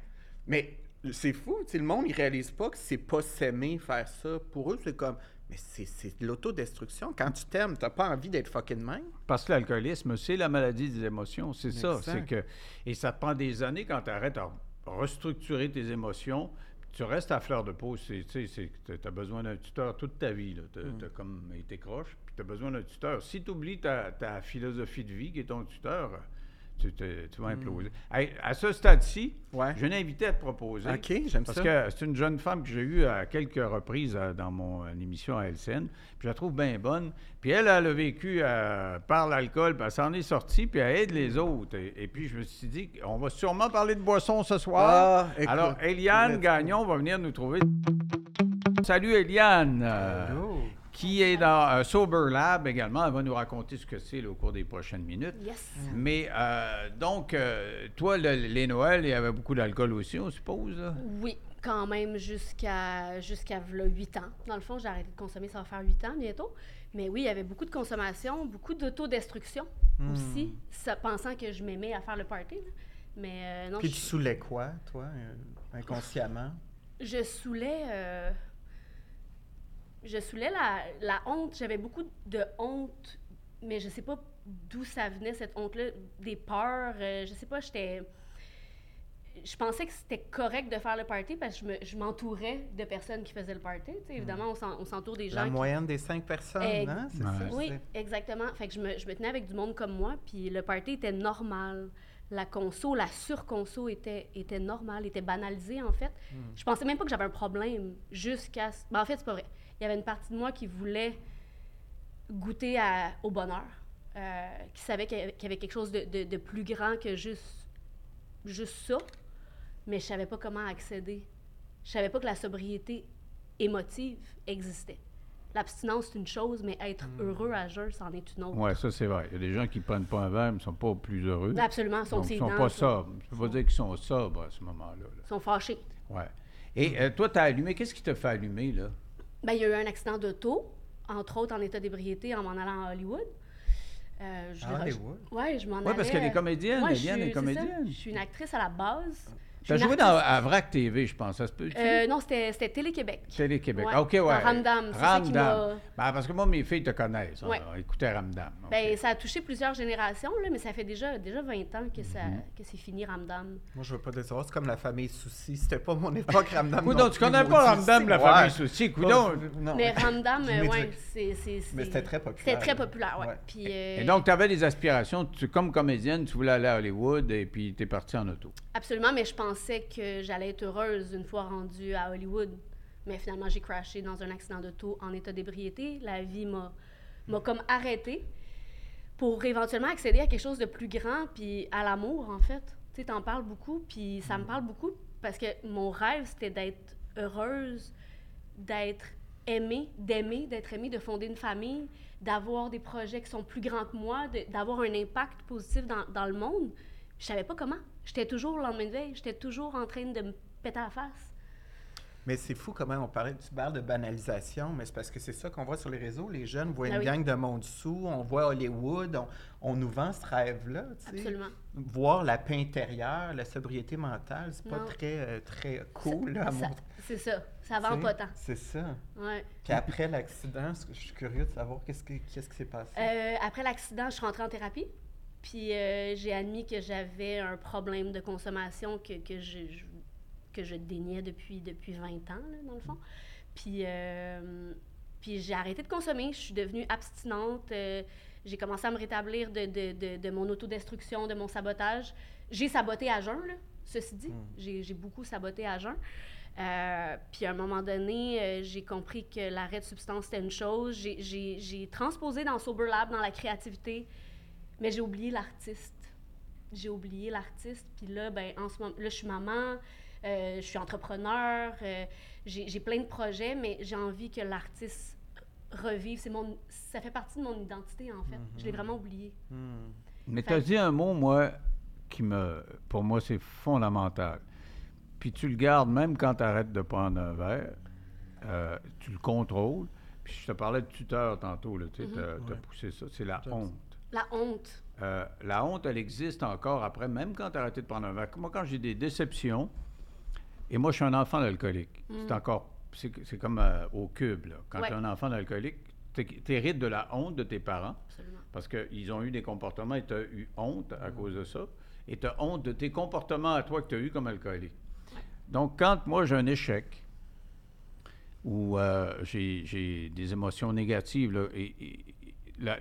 Mais c'est fou, le monde, il réalise pas que c'est pas s'aimer faire ça. Pour eux, c'est comme, mais c'est de l'autodestruction. Quand tu t'aimes, tu n'as pas envie d'être fucking même. Parce que l'alcoolisme, c'est la maladie des émotions. C'est ça. C'est que, et ça te prend des années quand tu arrêtes à restructurer tes émotions. Tu restes à fleur de peau. Tu as besoin d'un tuteur toute ta vie. Tu as, mm. comme été croche, puis tu as besoin d'un tuteur. Si tu oublies ta, ta, philosophie de vie qui est ton tuteur, tu, vas hmm. imploser. à ce stade-ci, je l'ai invité à te proposer. OK, j'aime ça. Parce que c'est une jeune femme que j'ai eue à quelques reprises euh, dans mon euh, émission à LCN. Puis je la trouve bien bonne. Puis elle, elle a vécu euh, par l'alcool, puis elle s'en est sortie, puis elle aide les autres. Et, puis je me suis dit, on va sûrement parler de boisson ce soir. Ah, Alors, Eliane Gagnon va venir nous trouver. Salut Eliane. Hello qui est dans euh, Sober Lab également. Elle va nous raconter ce que c'est au cours des prochaines minutes. Yes. Mais euh, donc, euh, toi, les Noëls, il y avait beaucoup d'alcool aussi, on suppose? Oui, quand même, jusqu'à jusqu'à 8 ans. Dans le fond, j'ai arrêté de consommer, ça va faire 8 ans bientôt. Mais oui, il y avait beaucoup de consommation, beaucoup d'autodestruction hmm. aussi, ça, pensant que je m'aimais à faire le party. Mais non, Puis tu saoulais quoi, toi, inconsciemment? Je saoulais je soulais la, la honte. J'avais beaucoup de honte, mais je sais pas d'où ça venait, cette honte-là. Des peurs. Euh, je sais pas, j'étais. Je pensais que c'était correct de faire le party parce que je m'entourais de personnes qui faisaient le party. évidemment, on s'entoure des gens. La moyenne des cinq personnes, hein? C'est ça? Oui, exactement. Fait que je me, je me tenais avec du monde comme moi, puis le party était normal la conso, la surconso était, était normale, était banalisée, en fait. Hmm. Je pensais même pas que j'avais un problème jusqu'à... Ben, en fait, c'est pas vrai il y avait une partie de moi qui voulait goûter au bonheur, euh, qui savait qu'il y avait quelque chose de, plus grand que juste, juste ça, mais je savais pas comment accéder. Je savais pas que la sobriété émotive existait. L'abstinence, c'est une chose, mais être hmm. heureux à jeun, c'en est une autre. Oui, ça, c'est vrai. Il y a des gens qui ne prennent pas un verre, mais ne sont pas plus heureux. Absolument. Sont ils ne sont pas sobres. Je ne peux pas dire qu'ils sont sobres à ce moment-là. Ils sont fâchés. Oui. Et euh, toi, tu as allumé. Qu'est-ce qui t'a fait allumer, là? Ben, il y a eu un accident d'auto, entre autres en état d'ébriété en m'en allant à Hollywood. Euh, je, Hollywood? Oui, je m'en allais. Oui, parce qu'elle est comédienne. Ouais, est comédienne. Je suis une actrice à la base. Tu as joué dans, à VRAC TV, je pense, ça se peut euh, Non, c'était Télé-Québec. Télé-Québec, OK, ouais. Ramdam, c'est ça qui m'a... Ben, parce que moi, mes filles te connaissent. Ouais. écoutez Ramdam. Ben, ça a touché plusieurs générations, là, mais ça fait déjà, déjà 20 ans que, ça, mhm. que c'est fini, Ramdam. Moi, je veux pas te savoir, c'est comme la famille Souci. C'était pas mon époque, Ramdam. Coudon, tu connais pas Ramdam, la famille Souci, Coudon. Mais Ramdam, oui, c'est... Mais c'était très populaire. C'était très populaire, oui. Puis, Et donc, tu avais des aspirations, tu, comme comédienne, tu voulais aller à Hollywood et puis tu es partie en auto. Absolument, mais je pensais que j'allais être heureuse une fois rendue à Hollywood. Mais finalement, j'ai crashé dans un accident d'auto en état d'ébriété. La vie m'a, m'a comme arrêtée pour éventuellement accéder à quelque chose de plus grand, puis à l'amour, en fait. Tu sais, t'en parles beaucoup, puis ça me parle beaucoup parce que mon rêve, c'était d'être heureuse, d'être aimée, d'aimer, d'être aimée, de fonder une famille, d'avoir des projets qui sont plus grands que moi, d'avoir un impact positif dans, dans le monde. Je savais pas comment. J'étais toujours le lendemain de veille, j'étais toujours en train de me péter la face. Mais c'est fou comment on parlait, tu parles de banalisation, mais c'est parce que c'est ça qu'on voit sur les réseaux. Les jeunes voient Ah une oui. gang de monde sous, on voit Hollywood, on, on nous vend ce rêve-là. Absolument. Voir la paix intérieure, la sobriété mentale, c'est pas très, euh, très cool à montrer. C'est ça. Ça vend pas tant. C'est ça. Ouais. Puis après l'accident, je suis curieux de savoir qu'est-ce qui qu'est-ce qui s'est passé? Euh, après l'accident, je suis rentrée en thérapie. Puis euh, j'ai admis que j'avais un problème de consommation que, que, je, je- que je déniais depuis, depuis 20 ans, là, dans le fond. Puis, euh, puis j'ai arrêté de consommer. Je suis devenue abstinente. euh, j'ai commencé à me rétablir de, de, de, de mon autodestruction, de mon sabotage. J'ai saboté à jeun, là, ceci dit. J'ai j'ai beaucoup saboté à jeun. Euh, puis à un moment donné, euh, j'ai compris que l'arrêt de substance c'était une chose. J'ai- J'ai j'ai transposé dans Sober Lab, dans la créativité, mais j'ai oublié l'artiste. J'ai oublié l'artiste. Puis là, ben, en ce moment, là, je suis maman, euh, je suis entrepreneur, euh, j'ai j'ai plein de projets, mais j'ai envie que l'artiste revive. C'est mon, ça fait partie de mon identité, en fait. Je l'ai vraiment oublié. Hmm. Mais tu as dit un mot, moi, qui me. Pour moi, c'est fondamental. Puis tu le gardes même quand tu arrêtes de prendre un verre. euh, tu le contrôles. Puis je te parlais de tuteur tantôt, là, tu sais, t'as- t'as Ouais. poussé ça. C'est la honte. La honte. Euh, la honte, elle existe encore après, même quand tu as arrêté de prendre un verre. Moi, quand j'ai des déceptions, et moi, je suis un enfant d'alcoolique. C'est encore. C'est comme euh, au cube, là. Quand Ouais. tu es un enfant d'alcoolique, tu hérites de la honte de tes parents. Absolument. Parce qu'ils ont eu des comportements et tu as eu honte à cause de ça. Et tu as honte de tes comportements à toi que tu as eu comme alcoolique. Donc, quand moi j'ai un échec ou euh, j'ai des émotions négatives, là, et,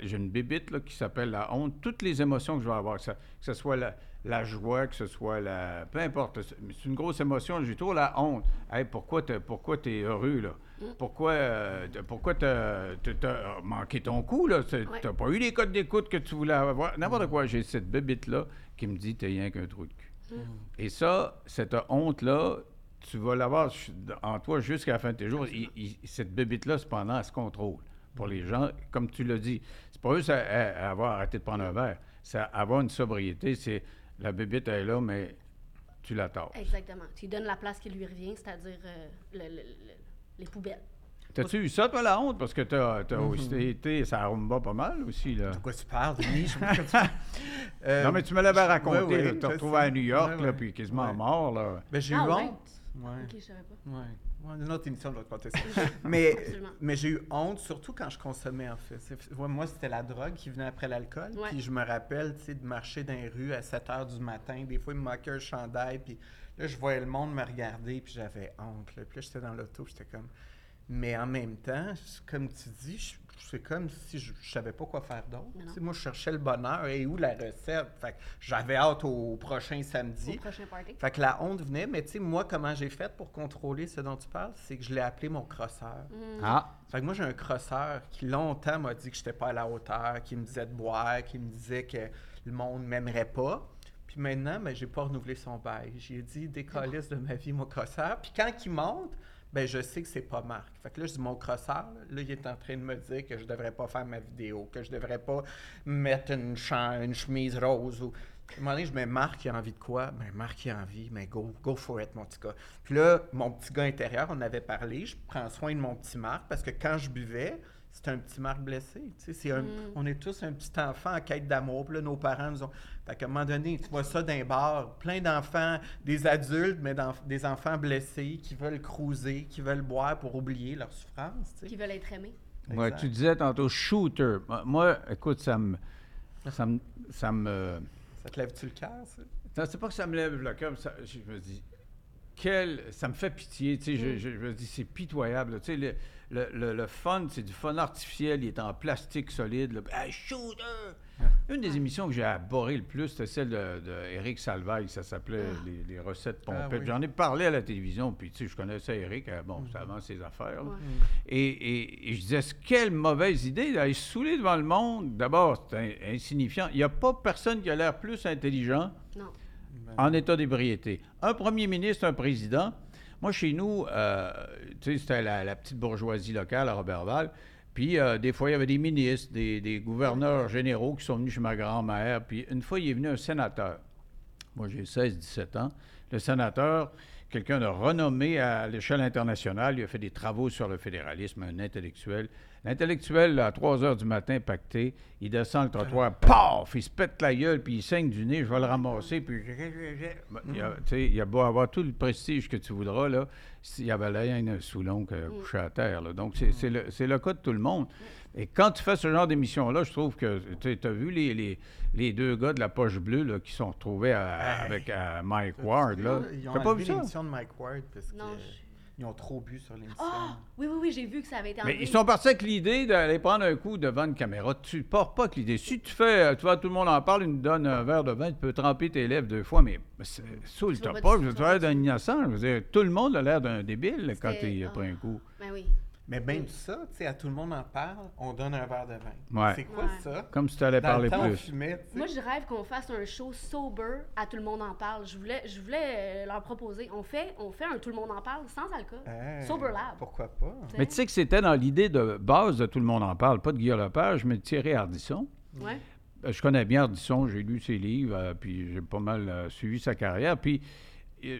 j'ai une bébite là, qui s'appelle la honte, toutes les émotions que je vais avoir, que, ça- que ce soit la, la joie, que ce soit la. Peu importe, c'est une grosse émotion, j'ai toujours la honte. Hey, pourquoi tu pourquoi es heureux, là? Pourquoi euh, t'as- pourquoi t'as as manqué ton coup, là? Ouais. n'as pas eu les codes d'écoute que tu voulais avoir. N'importe quoi. J'ai cette bébite-là qui me dit T'es rien qu'un trou de cul. Et ça, cette honte-là, tu vas l'avoir en toi jusqu'à la fin de tes jours. Il- il- cette bébite-là, cependant, elle se contrôle. Pour les gens, comme tu l'as dit, c'est pas juste à, à- à avoir arrêté de prendre un verre, c'est avoir une sobriété. C'est la bébite, elle est là, mais tu la tords. Exactement. Tu lui donnes la place qui lui revient, c'est-à-dire euh, le- le- le- les poubelles. T'as-tu eu ça, toi, la honte? Parce que t'as as aussi été, ça rumba pas mal aussi, là. De quoi tu parles, Denis? Tu. Euh, non, mais tu me l'avais raconté, ouais, ouais, te sais. à New York, Ouais, là, puis quasiment Ouais. mort, là. Ben, j'ai Ah, eu ouais? honte. Ouais. Ok, je savais pas. Ouais. Ouais, une autre émission, te conter ça. mais Absolument. mais j'ai eu honte, surtout quand je consommais, en fait. Ouais, moi, c'était la drogue qui venait après l'alcool. Ouais. Puis je me rappelle, tu sais, de marcher dans les rues à 7 h du matin. Des fois, il me manquait un chandail. Puis là, je voyais le monde me regarder, puis j'avais honte. Là. Puis là, j'étais dans l'auto, j'étais comme... Mais en même temps, comme tu dis, je- c'est comme si je, je savais pas quoi faire d'autre. Mais Moi, je cherchais le bonheur. Et où la recette? Fait que j'avais hâte au prochain samedi. Au prochain party. Fait que la honte venait, mais tu sais, moi, comment j'ai fait pour contrôler ce dont tu parles, c'est que je l'ai appelé mon crosseur. Mm. Ah, Fait que moi, j'ai un crosseur qui longtemps m'a dit que j'étais pas à la hauteur, qui me disait de boire, qui me disait que le monde m'aimerait pas. Puis maintenant, ben, j'ai pas renouvelé son bail. J'ai dit, décalisse de ma vie, mon crosseur. Puis quand il monte, ben je sais que c'est pas Marc. Fait que là, je dis, mon crosseur, là, il est en train de me dire que je devrais pas faire ma vidéo, que je devrais pas mettre une, une chemise rose ou... À un moment donné, je mets Marc, il a envie de quoi? Ben, Marc, il a envie, mais go, go for it, mon petit gars. Puis là, mon petit gars intérieur, on avait parlé, je prends soin de mon petit Marc parce que quand je buvais, c'était un petit Marc blessé. Tu sais, c'est un- On est tous un petit enfant en quête d'amour. Puis là, nos parents nous ont. Fait qu'à un moment donné, tu vois ça d'un bar, plein d'enfants, des adultes, mais des enfants blessés qui veulent cruiser, qui veulent boire pour oublier leur souffrance. Qui veulent être aimés. Ouais, tu disais tantôt shooter. Moi- écoute, ça me. Ça me. Ça me Ça te lève-tu le cœur, ça? non, c'est pas que ça me lève le cœur, mais ça- je me dis. Quel, ça me fait pitié, tu sais, je, je- je me dis, c'est pitoyable. Tu sais, le, le, le- le fun, c'est du fun artificiel, il est en plastique solide. Là. Hey, shooter! Une des émissions que j'ai adoré le plus, c'était celle de, de Eric Salvaille, ça s'appelait les, les recettes Ah pompettes. oui. J'en ai parlé à la télévision, puis tu sais, je connaissais Eric, euh, bon, c'est avant ses affaires. Ouais. Et, et- et je disais, quelle mauvaise idée d'aller se saouler devant le monde. D'abord, c'est insignifiant. Il n'y a pas personne qui a l'air plus intelligent Non. en état d'ébriété. Un premier ministre, un président. Moi, chez nous, euh, c'était la, petite bourgeoisie locale à Robertval. Puis, euh, des fois, il y avait des ministres, des, des gouverneurs généraux qui sont venus chez ma grand-mère. Puis, une fois, il est venu un sénateur. Moi, j'ai 16-17 ans. Le sénateur, quelqu'un de renommé à l'échelle internationale, il a fait des travaux sur le fédéralisme, un intellectuel. L'intellectuel, à 3 heures du matin, pacté, il descend le trottoir, paf! Il se pète la gueule, puis il saigne du nez, je vais le ramasser, puis... Il, a, tu sais, il a beau avoir tout le prestige que tu voudras, là, il y avait haine sous l'oncle couché à terre. là. Donc, c'est c'est le, c'est le cas de tout le monde. Et quand tu fais ce genre d'émission-là, je trouve que tu as vu les, les, les deux gars de la poche bleue là, qui sont retrouvés à- avec à Mike Ward. Là? Ils ont pas vu l'émission de Mike Ward parce Non, qu'ils ont trop bu sur l'émission. Ah! Oui, oui, oui, j'ai vu que ça avait été Mais enlevé. ils sont partis avec l'idée d'aller prendre un coup devant une caméra. Tu pars pas avec l'idée. Si tu fais, euh, tu vois, tout le monde en parle, il nous donne un verre de vin, tu peux tremper tes lèvres deux fois, mais c'est- saoule Tu vas toi pas veux saouler. l'air d'un innocent. Je veux dire, tout le monde a l'air d'un débile quand il a pris ah. un coup. Ben oui. Mais même ça, tu sais, à tout le monde en parle, on donne un verre de vin. Ouais. C'est quoi Ouais. ça? Comme si tu allais Dans parler le temps, on plus. fumait. Moi, je rêve qu'on fasse un show sober à Tout le monde en parle. Je voulais, je voulais euh, leur proposer. On fait, on fait un Tout le monde en parle sans alcool. Hey, Sober Lab. Pourquoi pas? Mais tu sais que c'était dans l'idée de base de Tout le monde en parle, pas de Guillaume Lepage, mais de Thierry Ardisson. Ouais. Euh, Je connais bien Ardisson, j'ai lu ses livres, euh, puis j'ai pas mal euh, suivi sa carrière. Puis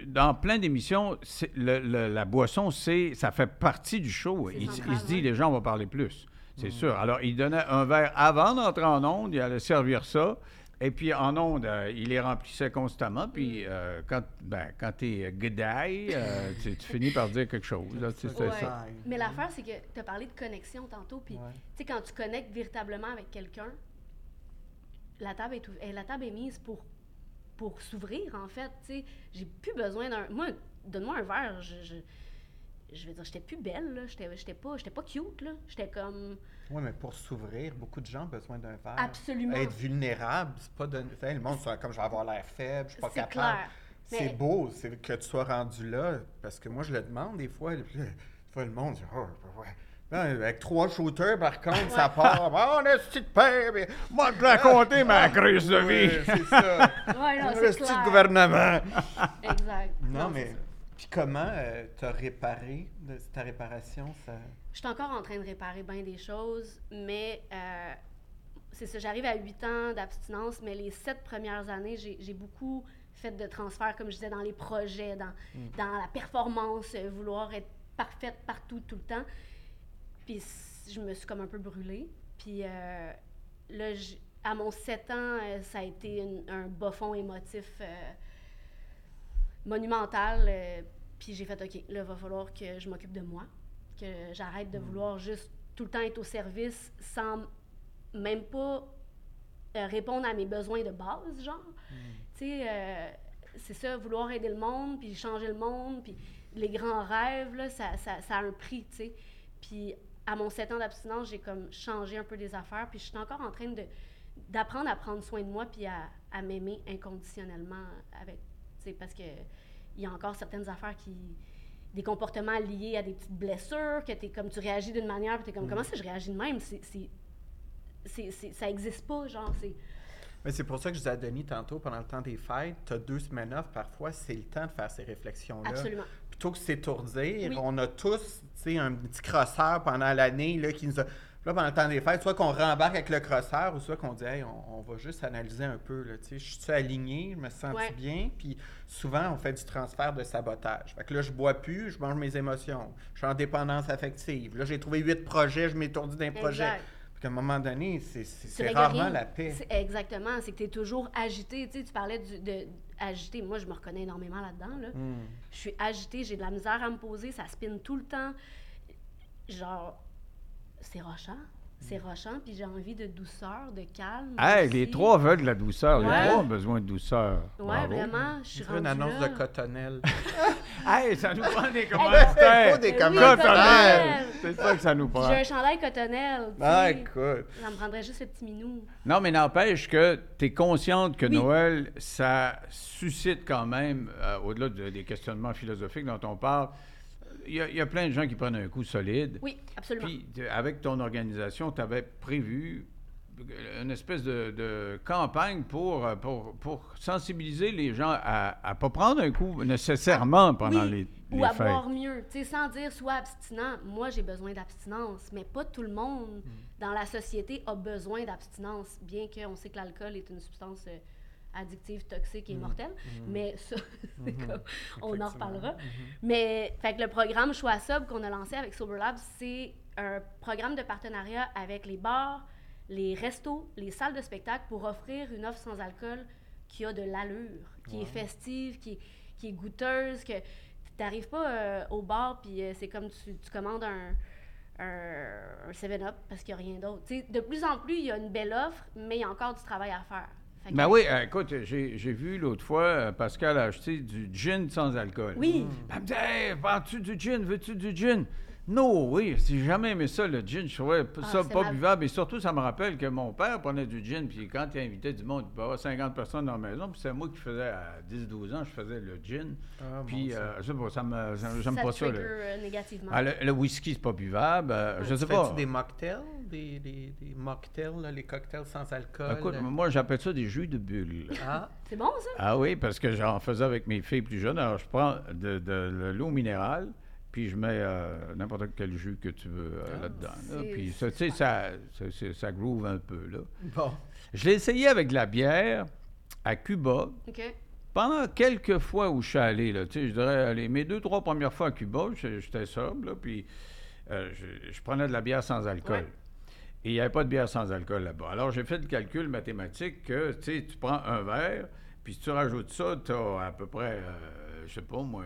dans plein d'émissions, c'est- le- le- la boisson, c'est, ça fait partie du show. Il, central, il se dit, ouais. les gens vont parler plus. C'est sûr. Alors, il donnait un verre avant d'entrer en onde, il allait servir ça. Et puis, en onde, euh, il les remplissait constamment. Puis, euh, quand, ben, quand tu es guédaille, euh, tu, tu finis par dire quelque chose. là. Tu sais, c'est Ouais. ça. Mais l'affaire, c'est que tu as parlé de connexion tantôt. Puis, Ouais. tu sais, quand tu connectes véritablement avec quelqu'un, la table est, ouv- eh, la table est mise pour, pour s'ouvrir, en fait. Tu sais, j'ai plus besoin d'un. Moi, donne-moi un verre. Je, je, je veux dire, j'étais plus belle, là. J'étais, j'étais pas, j'étais pas cute, là. J'étais comme. Oui, mais pour s'ouvrir, beaucoup de gens ont besoin d'un verre. Absolument. Être vulnérable, c'est pas de. Le monde, c'est comme je vais avoir l'air faible, je suis pas capable. clair. C'est Mais- beau, c'est que tu sois rendu là, parce que moi, je le demande des fois. Des fois, le monde dit Oh, ouais. Là, avec trois shooters, par contre, ça part. Oh, on ce petit père. mais- Moi, je l'ai raconté, ma crise de Ouais, vie. c'est ça. Ouais, non, c'est clair. gouvernement. Exact. Non, mais. Puis comment tu as réparé de, ta réparation? Ça... Je suis encore en train de réparer bien des choses, mais euh, c'est ça, j'arrive à 8 ans d'abstinence, mais les sept premières années, j'ai beaucoup fait de transferts, comme je disais, dans les projets, dans, dans la performance, euh, vouloir être parfaite partout, tout le temps. Puis je me suis comme un peu brûlée. Puis euh, là, à mon 7 ans, euh, ça a été une- un bas fond émotif euh, monumental. euh, puis j'ai fait, OK, là, il va falloir que je m'occupe de moi, que j'arrête de vouloir juste tout le temps être au service sans même pas répondre à mes besoins de base, genre. Tu sais, c'est ça, vouloir aider le monde, puis changer le monde, puis les grands rêves, là, ça, ça, ça a un prix, tu sais. Puis à mon 7 ans d'abstinence, j'ai comme changé un peu des affaires, puis je suis encore en train de d'apprendre à prendre soin de moi, puis à, à m'aimer inconditionnellement avec, tu parce que il y a encore certaines affaires qui des comportements liés à des petites blessures, que t'es comme tu réagis d'une manière, puis t'es comme comment ça je réagis de même, c'est c'est- c'est- c'est- ça existe pas, genre, c'est... Mais c'est pour ça que je disais à Denis tantôt, pendant le temps des fêtes, tu as deux semaines off, parfois, c'est le temps de faire ces réflexions-là. Absolument. Plutôt que s'étourdir, Oui. on a tous, tu sais, un petit crosseur pendant l'année, qui nous a... Là, pendant le temps des fêtes, soit qu'on rembarque avec le crosseur, ou soit qu'on dit, hey, on, on va juste analyser un peu, là, je suis aligné, je me sens Ouais. bien, puis souvent, on fait du transfert de sabotage. Fait que là, je bois plus, je mange mes émotions, je suis en dépendance affective. Là, j'ai trouvé huit projets, je m'étourdis d'un projet. Puis qu'à un moment donné, c'est- rarement rien. la paix. Exactement, c'est que tu es toujours agité. Tu sais, tu parlais du- de agité. Moi, je me reconnais énormément là-dedans. Là. Hmm. Je suis agitée, j'ai de la misère à me poser, ça spinne tout le temps. Genre, c'est rochant. C'est rochant, puis j'ai envie de douceur, de calme. Hey, aussi. les trois veulent de la douceur. Les trois ont besoin de douceur. Ouais, Bravo. vraiment, je Je suis une annonce là. de Cotonnelle. Hey, ça nous prend des Il faut commentaires. des Eh oui, commentaires. Cotonnelle. C'est ça que ça nous prend. J'ai un chandail cotonnelle. Ah, écoute. Ça me prendrait juste le petit minou. Non, mais n'empêche que tu es consciente que Oui. Noël, ça suscite quand même, euh, au-delà de- des questionnements philosophiques dont on parle, il y, a- il y a plein de gens qui prennent un coup solide. Oui, absolument. Puis, avec ton organisation, tu avais prévu une espèce de, de campagne pour, pour, pour sensibiliser les gens à ne pas prendre un coup nécessairement pendant Oui, les, Ou les à fêtes. boire mieux. Tu sais, sans dire sois abstinent. Moi, j'ai besoin d'abstinence, mais pas tout le monde Hmm. dans la société a besoin d'abstinence, bien qu'on sait que l'alcool est une substance euh, addictive, toxique et mortelle. Mais ça, c'est Mhm. comme- on en reparlera. Mais fait que le programme Choix Sobre qu'on a lancé avec Sober Lab, c'est un programme de partenariat avec les bars, les restos, les salles de spectacle pour offrir une offre sans alcool qui a de l'allure, qui Wow. est festive, qui, qui est goûteuse, que tu n'arrives pas euh, au bar puis euh, c'est comme tu, tu commandes un, un, un 7-Up parce qu'il n'y a rien d'autre. De plus en plus, il y a une belle offre, mais il y a encore du travail à faire. Ben oui, euh, écoute, j'ai vu l'autre fois euh, Pascal acheter du gin sans alcool. Oui. Ben, Elle me dit Hey, vends-tu du gin? Veux-tu du gin? Non, oui, j'ai jamais aimé ça, le gin. Je trouvais Ah, ça pas mal. buvable. Et surtout, ça me rappelle que mon père prenait du gin. Puis quand il invitait du monde, il pouvait avoir 50 personnes dans la maison. Puis c'est moi qui faisais à 10-12 ans, je faisais le gin. Ah, Puis bon, euh, je sais pas, ça me, ça- j'aime ça pas ça. trigger, le- euh, négativement. Ah, le, le whisky, c'est pas buvable. euh, je sais Fais-tu pas. des mocktails, des, des, des mocktails, là, les cocktails sans alcool? Écoute, euh, moi, j'appelle ça des jus de bulles. Ah, C'est bon, ça? Ah oui, parce que j'en faisais avec mes filles plus jeunes. Alors, je prends de, de l'eau minérale, puis je mets euh, n'importe quel jus que tu veux euh, Ah, là-dedans. là. Puis, ça, tu sais, ça, ça, groove un peu, là. bon. Je l'ai essayé avec de la bière à Cuba. OK. Pendant quelques fois où je suis allé, là, tu sais, je dirais, allez, mes deux, trois premières fois à Cuba, j'étais sobre, là, puis euh, je, je prenais de la bière sans alcool. Ouais. Et il n'y avait pas de bière sans alcool là-bas. Alors, j'ai fait le calcul mathématique que, tu sais, tu prends un verre, puis si tu rajoutes ça, tu as à peu près, je sais pas, moi,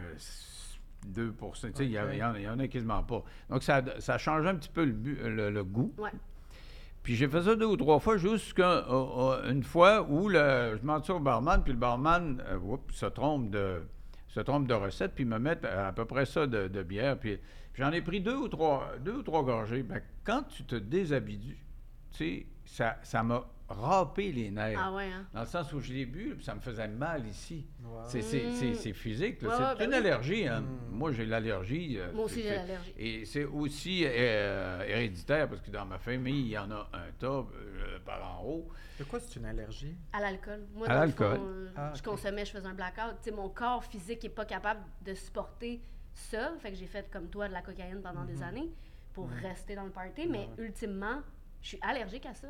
2 Tu sais, il y a- Ok. il y, en en a quasiment pas. Donc, ça, ça change un petit peu le, bu- le- le goût. Ouais. Puis j'ai fait ça deux ou trois fois, jusqu'à une fois où le, je mentais au barman, puis le barman euh, se, trompe de, se trompe de recette, puis me met à, à peu près ça de, de bière. Puis j'en ai pris deux ou trois, deux ou trois gorgées. Ben, quand tu te déshabitues, tu sais, ça ça râpé les nerfs. Ah ouais, hein? Dans le sens où je l'ai bu, ça me faisait mal ici. Wow. C'est- physique. Ouais, c'est ouais, une oui. allergie. hein. Mm. Moi, j'ai l'allergie. euh, Moi aussi, j'ai l'allergie. et c'est aussi euh, héréditaire parce que dans ma famille, il y en a un tas euh, par en haut. De quoi c'est une allergie? À l'alcool. Moi, À dans le l'alcool. fond, euh, Ah, je consommais, je faisais un blackout. Tu sais, mon corps physique n'est pas capable de supporter ça. Fait que j'ai fait comme toi de la cocaïne pendant des Mhm. années pour rester dans le party. Mais Ouais. ultimement, je suis allergique à ça.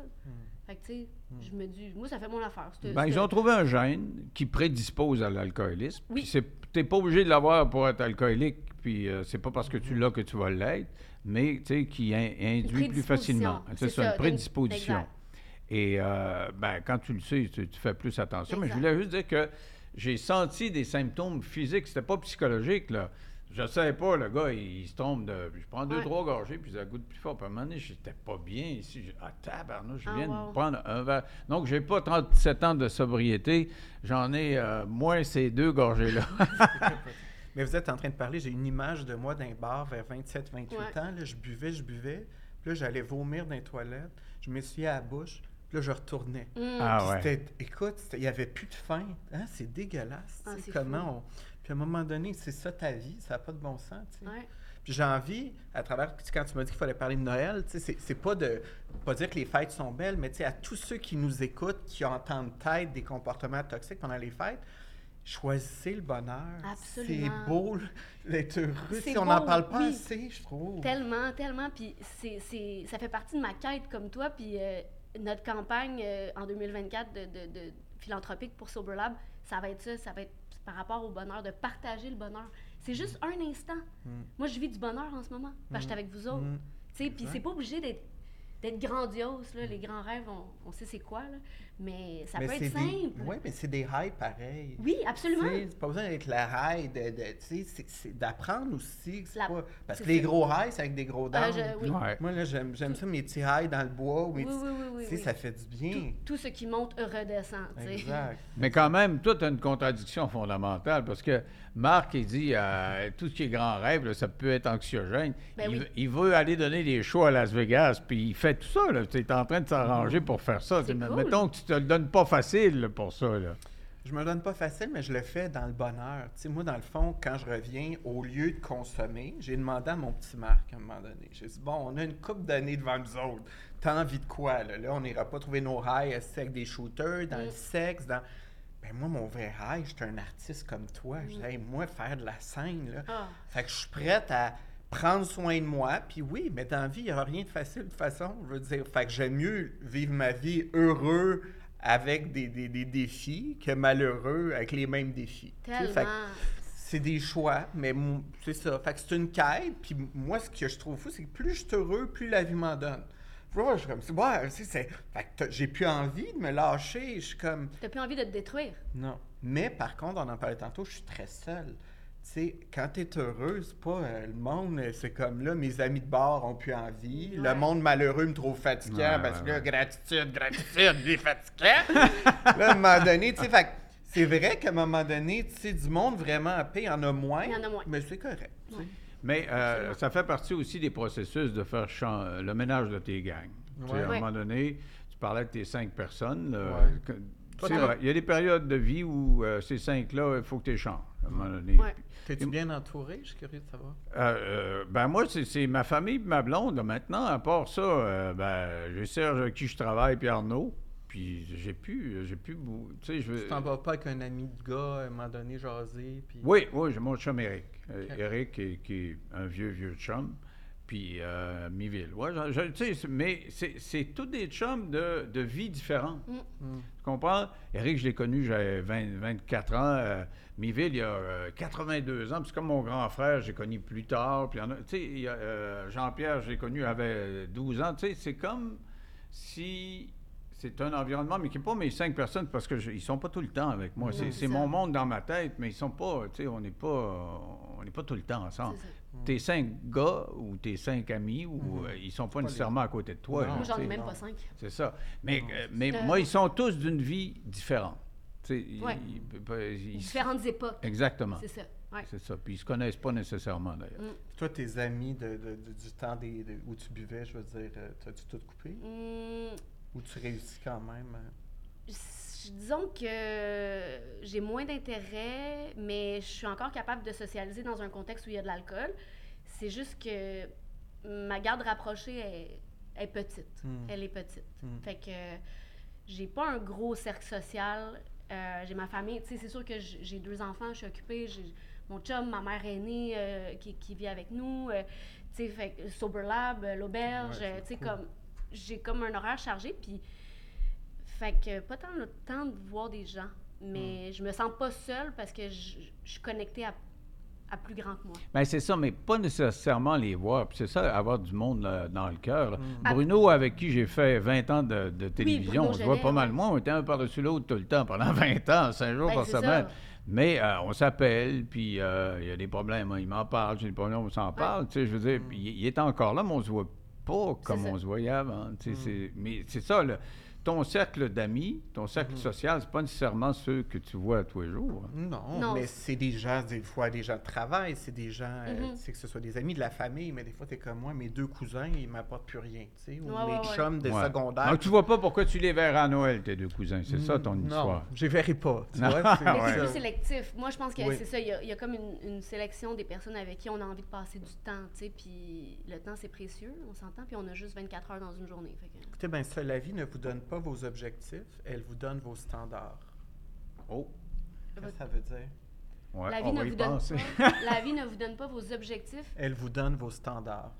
Fait que, tu sais, Mhm. je me dis, moi, ça fait mon affaire. Ben, ils ont trouvé un gène qui prédispose à l'alcoolisme. Oui. Puis c'est- t'es pas obligé de l'avoir pour être alcoolique, puis euh, c'est pas parce que tu l'as que tu vas l'être, mais tu sais, qui in- induit plus facilement. C'est ça, une prédisposition. exact. Et euh, ben, quand tu le sais, tu, tu fais plus attention. Mais je voulais juste dire que j'ai senti des symptômes physiques, c'était pas psychologique, là. Je savais pas, le gars, il, il se tombe de. Je prends deux, Ouais. trois gorgées, puis ça goûte plus fort. Puis à un moment donné, j'étais pas bien ici. J'ai- Ah, tabarnouche, je Ah, viens de wow. prendre un verre. Donc, j'ai pas 37 ans de sobriété. J'en ai euh, moins ces deux gorgées-là. Mais vous êtes en train de parler, j'ai une image de moi d'un bar vers 27-28 Ouais. ans. Là, je buvais, je buvais. Puis là, j'allais vomir dans les toilettes. Je m'essuyais à la bouche. Puis là, je retournais. Mm. Ah ouais. c'était- écoute, il n'y avait plus de faim. Hein? C'est dégueulasse. Ah, sais, c'est comment on... Puis à un moment donné, c'est ça ta vie. Ça n'a pas de bon sens. tu sais. Ouais. Puis j'ai envie, à travers, quand tu m'as dit qu'il fallait parler de Noël, tu sais, c'est, pas de pas dire que les fêtes sont belles, mais tu sais, à tous ceux qui nous écoutent, qui ont en tête des comportements toxiques pendant les fêtes, choisissez le bonheur. Absolument. C'est beau d'être heureux. Si on n'en parle pas oui. assez, je trouve. Tellement, tellement. Puis c'est- ça fait partie de ma quête comme toi. Puis euh, notre campagne euh, en 2024 de, de- de philanthropique pour Sober Lab, ça va être ça. Ça va être par rapport au bonheur, de partager le bonheur. C'est juste un instant. Mm. Moi, je vis du bonheur en ce moment. Parce que j'étais avec vous autres. Mm. Puis c'est pas obligé d'être, d'être grandiose. Là. Les grands rêves, on, on sait c'est quoi. Là. Mais ça Mais peut être des... simple. Oui, mais c'est des highs pareils. Oui, absolument. Tu sais, C'est pas besoin d'être la high, de, de- tu sais, c'est, c'est d'apprendre aussi. c'est La- pas- Parce que les gros highs, c'est avec des gros. Euh, je- oui. Ouais. Moi, là, j'aime, j'aime ça, mes petits highs dans le bois. Mes Oui, petits- oui, oui, oui, Tu sais, oui. ça fait du bien. Tout, tout ce qui monte redescend. tu sais. Exact. Mais quand même, toi, tu as une contradiction fondamentale parce que Marc, il dit euh, tout ce qui est grand rêve, là, ça peut être anxiogène. Ben il, il veut aller donner des shows à Las Vegas, puis il fait tout ça. Tu es en train de s'arranger pour faire ça. Cool. Mettons que tu te le donnes pas facile là, pour ça. Là. Je me le donne pas facile, mais je le fais dans le bonheur. Tu sais, moi, dans le fond, quand je reviens, au lieu de consommer, j'ai demandé à mon petit Marc à un moment donné. J'ai dit, bon, on a une coupe d'années devant nous autres. T'as envie de quoi, là? Là, on n'ira pas trouver nos assis avec des shooters, dans le Mm. sexe, dans... Ben moi, mon vrai high, j'étais un artiste comme toi. Je dis, hey, moi, faire de la scène, là... Ah. Fait que je suis prête à prendre soin de moi. Puis oui, mais dans la vie, il n'y aura rien de facile de toute façon. Je veux dire, fait que j'aime mieux vivre ma vie heureux avec des, des- des défis que malheureux avec les mêmes défis. Tellement. c'est des choix, mais c'est ça. Fait que c'est une quête. Puis moi, ce que je trouve fou, c'est que plus je suis heureux, plus la vie m'en donne. Je suis comme, ouais, c'est, c'est- fait que t'as- j'ai plus envie de me lâcher. Je suis comme, T'as plus envie de te détruire. non. Mais par contre, on en parlait tantôt, je suis très seul. Tu sais, quand t'es heureux, c'est pas euh, le monde, euh, c'est comme là, mes amis de bord ont plus envie. Ouais. Le monde malheureux me trouve fatiguant Ouais, parce ouais, que là, ouais. gratitude, gratitude, il est fatigant. là, à un moment donné, tu sais, fait c'est vrai qu'à un moment donné, tu sais, du monde vraiment à paix, il y en a moins. Il y en a moins. Mais c'est correct. tu. Ouais. Mais euh, ça fait partie aussi des processus de faire chan- le ménage de tes gangs. Tu. À un Ouais. moment donné, tu parlais de tes cinq personnes. que- c'est vrai, il y a des périodes de vie où euh, ces cinq-là, il faut que tu les changes. À un moment donné. Ouais. T'es-tu bien entouré? Je suis curieux de savoir. euh, euh, ben moi, c'est- c'est ma famille et ma blonde. Maintenant, à part ça, euh, ben, j'ai Serge avec qui je travaille, puis Arnaud. Puis j'ai plus, j'ai tu sais, je veux... Tu t'en vas pas avec un ami de gars à un moment donné jaser? Puis... Oui, oui, j'ai mon chum Eric. Eric, qui, qui est un vieux, vieux chum. Puis euh, Miville. Ouais, je- je- mais c'est c'est tous des chums de, de vie différentes. Mm. Comprends? Eric, je l'ai connu, j'avais 20 24 ans. Euh, Miville, il y a euh, 82 ans. Puis c'est comme mon grand frère, j'ai connu plus tard. Puis tu sais, euh, Jean-Pierre, je l'ai connu, il avait 12 ans. Tu sais, c'est comme si c'est un environnement, mais qui n'est pas mes cinq personnes, parce qu'ils ne sont pas tout le temps avec moi. C'est mon monde dans ma tête, mais ils sont pas, tu sais, on n'est pas, on n'est pas tout le temps ensemble. Tes cinq gars ou tes cinq amis, ou euh, ils sont pas nécessairement à côté de toi. Non. Moi, j'en ai même non. pas cinq. C'est ça. Mais, Non. euh, mais Euh, moi, ils sont tous d'une vie différente. Tu sais, ils- Ouais. ils- ils- ils- Différentes époques. Exactement. C'est ça. Ouais. C'est ça. Puis ils se connaissent pas nécessairement, d'ailleurs. Mm. Toi, tes amis de, de- de- du temps des, de- où tu buvais, je veux dire, euh, t'as-tu tout coupé? Mm, Ou tu réussis quand même? euh? Disons que j'ai moins d'intérêt, mais je suis encore capable de socialiser dans un contexte où il y a de l'alcool. C'est juste que ma garde rapprochée est, est petite. Mm. Elle est petite. Mm. Fait que j'ai pas un gros cercle social. Euh, j'ai ma famille. Tu sais, c'est sûr que j'ai deux enfants, je suis occupée. J'ai mon chum, ma mère aînée euh, qui, qui vit avec nous. euh, tu sais, fait que Sober Lab, euh, l'auberge. Ouais, tu sais, cool. comme j'ai comme un horaire chargé. Puis, fait que pas tant le temps de voir des gens. Mais je me sens pas seule parce que je je suis connectée à, à plus grand que moi. Ben, c'est ça, mais pas nécessairement les voir. Puis c'est ça, avoir du monde là, dans le cœur. là. Mm. Bruno, avec qui j'ai fait 20 ans de, de télévision, Bruno on se voit pas mal moins. On était un par-dessus l'autre tout le temps, pendant 20 ans, 5 jours Ben, par ça. semaine. Mais euh, on s'appelle, puis euh, il y a des problèmes. hein, Il m'en parle, j'ai des problèmes, on s'en parle. Tu sais, je veux dire, puis il, il est encore là, mais on se voit pas comme on se voyait avant. tu sais, Mm. c'est- Mais c'est ça, là. Ton cercle d'amis, ton cercle Mhm. social, c'est pas nécessairement ceux que tu vois tous les jours. hein. Non, Non. mais c'est des gens, des fois, des gens de travail, c'est des gens, euh, Mhm. tu sais, que ce soit des amis de la famille, mais des fois, t'es comme moi, mes deux cousins, ils m'apportent plus rien, tu sais, ou Ouais, mes ouais, ouais. chums de Ouais. secondaire. Donc, tu vois pas pourquoi tu les verras à Noël, tes deux cousins. C'est ça ton Mm, histoire. Non, je les verrai pas, tu vois, c'est Mais c'est plus sélectif. Moi, je pense que Oui. c'est ça. Il y, a, il y a comme une, une sélection des personnes avec qui on a envie de passer du temps, tu sais. Puis le temps, c'est précieux, on s'entend. Puis on a juste 24 heures dans une journée. Fait que- Écoutez, bien ça, la vie ne vous donne pas vos objectifs, elle vous donne vos standards. Oh, Qu'est-ce que ça veut dire? ouais, la, vie on ne va y vous donne penser. pas, la vie ne vous donne pas vos objectifs? Elle vous donne vos standards.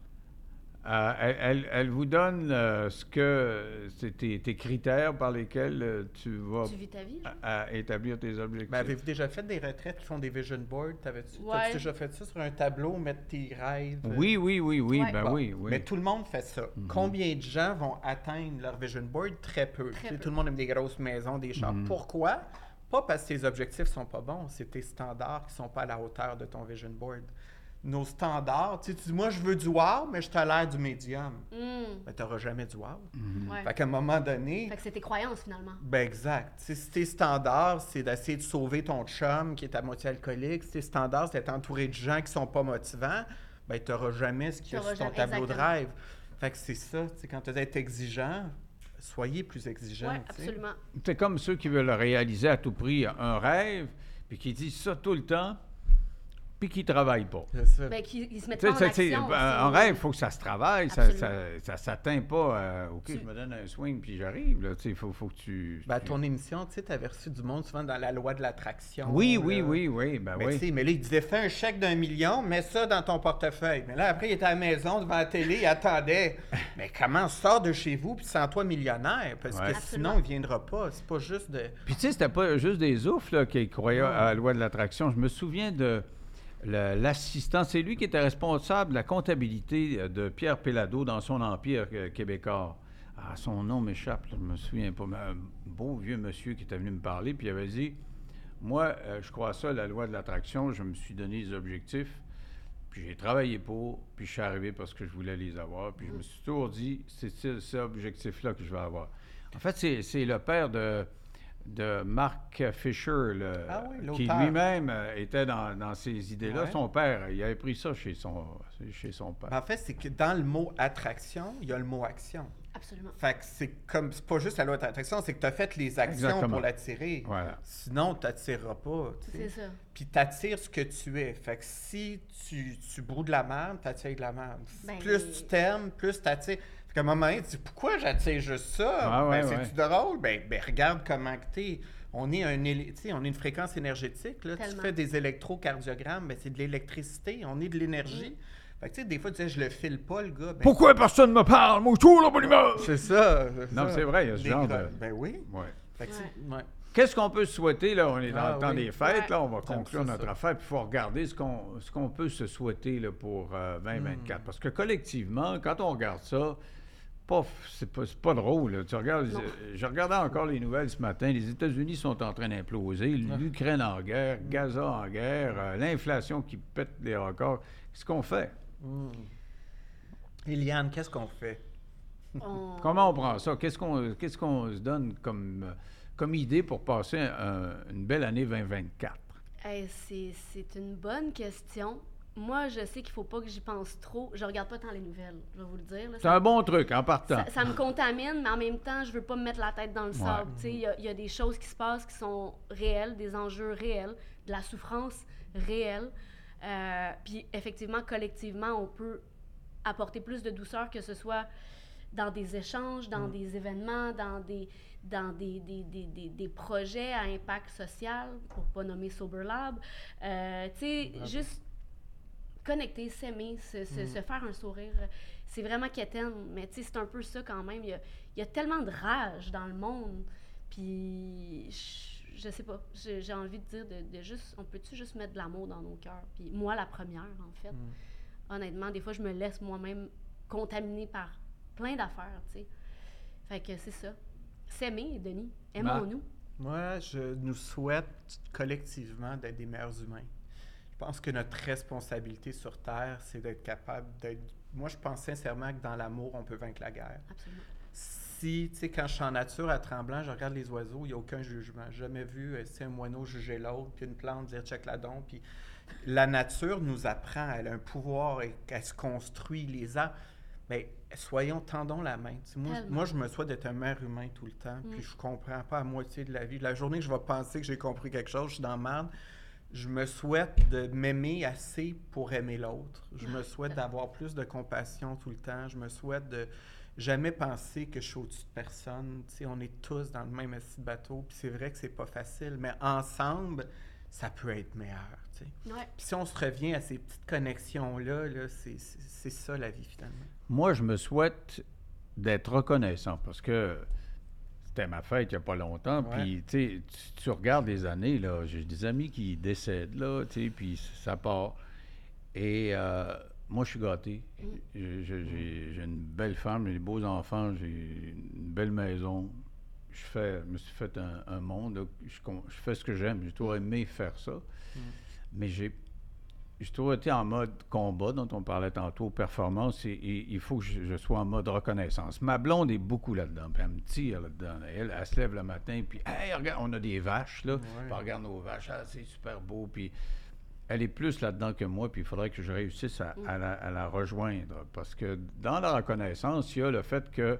Euh, elle, elle- elle vous donne euh, ce que c'est tes, tes critères par lesquels euh, tu vas Tu vis ta vie. à- à établir tes objectifs. Ben, avez-vous déjà fait des retraites qui font des vision boards? T'avais-tu Ouais. t'as-tu déjà fait ça sur un tableau, mettre tes rêves? oui, oui, oui, oui, Ouais. ben Bon, oui, oui. Mais tout le monde fait ça. Combien de gens vont atteindre leur vision board? Très peu. Très Tu sais, peu. Tout le monde aime des grosses maisons, des chars. Pourquoi? Pas parce que tes objectifs sont pas bons, c'est tes standards qui sont pas à la hauteur de ton vision board. Nos standards, tu sais, tu dis, moi je veux du wow, mais je te l'air du médium. Ben, t'auras jamais du wow. ouais. Fait qu'à un moment donné, Fait que c'est tes croyances, finalement. ben exact. Tu sais, Si tes standards, c'est d'essayer de sauver ton chum qui est à moitié alcoolique, si tes standards, c'est d'être entouré de gens qui sont pas motivants, ben tu n'auras jamais ce qu'il y a sur ton jamais- tableau de rêve. Fait que c'est ça, tu sais, quand tu es exigeant, soyez plus exigeant. Oui, tu absolument. C'est comme ceux qui veulent réaliser à tout prix un rêve, puis qui disent ça tout le temps, puis puis qui ne travaillent pas. C'est ça. Ben, qu'ils ils se mettent pas en action. en rêve, il faut que ça se travaille. Ça ne s'atteint pas à OK, Tu- je me donne un swing puis j'arrive. Il faut, faut que tu. Ben, tu- ton émission, tu sais, t'avais reçu du monde souvent dans la loi de l'attraction. Oui, oui, oui, oui. Ben Mais, oui. tu sais, mais là, il disait fais un chèque d'un million, mets ça dans ton portefeuille. Mais là, après, il était à la maison devant la télé, il attendait. Mais comment sors de chez vous puis sens-toi millionnaire? Parce Ouais. que Absolument. sinon, il viendra pas. C'est pas juste de. Puis tu sais, c'était pas juste des oufs là, qui croyaient à la loi de l'attraction. Je me souviens de l'assistant, c'est lui qui était responsable de la comptabilité euh, de Pierre Pellado dans son empire euh, québécois. Ah, son nom m'échappe, je me souviens pas. Mais un beau vieux monsieur qui était venu me parler, puis il avait dit Moi, euh, je crois à ça, la loi de l'attraction, je me suis donné des objectifs, puis j'ai travaillé pour, puis je suis arrivé parce que je voulais les avoir, puis je me suis toujours dit C'est ce- cet objectif-là que je vais avoir. En fait, c'est le père de de Mark Fisher, le- Ah oui, qui lui-même euh, était dans, dans ces idées-là. Ouais. Son père, il avait pris ça chez son, chez son père. En fait, c'est que dans le mot attraction, il y a le mot action. Absolument. Fait que c'est comme, c'est pas juste la loi d'attraction, c'est que tu as fait les actions Exactement. pour l'attirer. Voilà. Sinon, tu n'attireras pas. tu sais. C'est ça. Puis tu attires ce que tu es. Fait que si tu, tu broues de la merde, tu attires de la merde. Ben, plus tu t'aimes, plus tu attires. Qu'à un moment donné, tu dis pourquoi j'attire juste ça? Ah ouais, ben, ouais. C'est-tu drôle? Ben, ben, regarde comment que t'es. On est, un, éle- tu sais, on est une fréquence énergétique. Là. Tu fais des électrocardiogrammes, ben, c'est de l'électricité, on est de l'énergie. Mm. Fait que tu sais, des fois, tu dis, je le file pas, le gars. Ben, Pourquoi personne ne me parle? Moi, toujours la bonne humeur! C'est ça. Non, c'est vrai, il y a ce Des genre de- Ben oui. Ouais. Fait que c'est- ouais. Qu'est-ce qu'on peut se souhaiter? Là, on est dans Ah le temps oui. des fêtes. Ouais. Là, on va conclure ça, notre ça. affaire. Puis il faut regarder ce qu'on, ce qu'on peut se souhaiter là, pour euh, 2024. Hmm. Parce que collectivement, quand on regarde ça, c'est, pas, c'est pas drôle. là. Tu regardes, je regardais encore les nouvelles ce matin. Les États-Unis sont en train d'imploser. L'Ukraine en guerre. Gaza en guerre. euh, l'inflation qui pète les records. Qu'est-ce qu'on fait? Mm. Eliane, qu'est-ce qu'on fait? On- Comment on prend ça? Qu'est-ce qu'on, qu'est-ce qu'on se donne comme, comme idée pour passer un- une belle année 2024? Hey, c'est c'est une bonne question. Moi, je sais qu'il faut pas que j'y pense trop. Je regarde pas tant les nouvelles, je vais vous le dire. C'est un bon truc en partant. ça- ça me contamine, mais en même temps, je veux pas me mettre la tête dans le sable. Il y, y a des choses qui se passent qui sont réelles, des enjeux réels, de la souffrance réelle. Euh, Puis effectivement, collectivement, on peut apporter plus de douceur, que ce soit dans des échanges, dans des événements, dans des, dans des, des, des, des, des projets à impact social, pour pas nommer Sober Lab. Euh, tu sais, juste connecter, s'aimer, se, se, se faire un sourire. C'est vraiment quétaine, mais tu sais, c'est un peu ça quand même. Il y a, il y a tellement de rage dans le monde, puis je, je sais pas, j'ai envie de dire de, de juste, on peut-tu juste mettre de l'amour dans nos cœurs? Puis moi, la première, en fait. Honnêtement, des fois, je me laisse moi-même contaminer par plein d'affaires, tu sais. Fait que c'est ça. S'aimer, Denis. Aimons-nous. Moi, je nous souhaite collectivement d'être des meilleurs humains. Je pense que notre responsabilité sur Terre, c'est d'être capable d'être. Moi, je pense sincèrement que dans l'amour, on peut vaincre la guerre. Absolument. Si, tu sais, quand je suis en nature à Tremblant, je regarde les oiseaux, il n'y a aucun jugement. Jamais vu, euh, si un moineau juger l'autre, puis une plante dire check la don. Puis la nature nous apprend, elle a un pouvoir, et elle se construit, les arbres. Mais soyons, tendons la main. Moi, je me souhaite d'être un meilleur humain tout le temps, puis je comprends pas à moitié de la vie. La journée que je vais penser que j'ai compris quelque chose, je suis dans merde. Je me souhaite de m'aimer assez pour aimer l'autre. Je me souhaite d'avoir plus de compassion tout le temps. Je me souhaite de jamais penser que je suis au-dessus de personne. Tu sais, on est tous dans le même assis de bateau, puis c'est vrai que c'est pas facile, mais ensemble, ça peut être meilleur. tu sais. Ouais. Puis si on se revient à ces petites connexions-là, là, c'est ça la vie finalement. Moi, je me souhaite d'être reconnaissant parce que c'était ma fête il n'y a pas longtemps. Puis, tu tu- regardes les années, là, j'ai des amis qui décèdent, là, tu sais, puis ça part. Et euh, moi, je suis gâté. J'ai- une belle femme, j'ai des beaux enfants, j'ai une belle maison. Je fais, me suis fait un, un monde, là, je, fais ce que j'aime. J'ai toujours aimé faire ça. Mais j'ai j'ai toujours été en mode combat, dont on parlait tantôt, performance, et, il faut que je, je sois en mode reconnaissance. Ma blonde est beaucoup là-dedans, puis elle me tire là-dedans. Elle, elle se lève le matin, puis hey, regarde, on a des vaches, là. Puis regarde nos vaches, ah, c'est super beau, puis elle est plus là-dedans que moi, puis il faudrait que je réussisse à, à la, à la rejoindre. Parce que dans la reconnaissance, il y a le fait que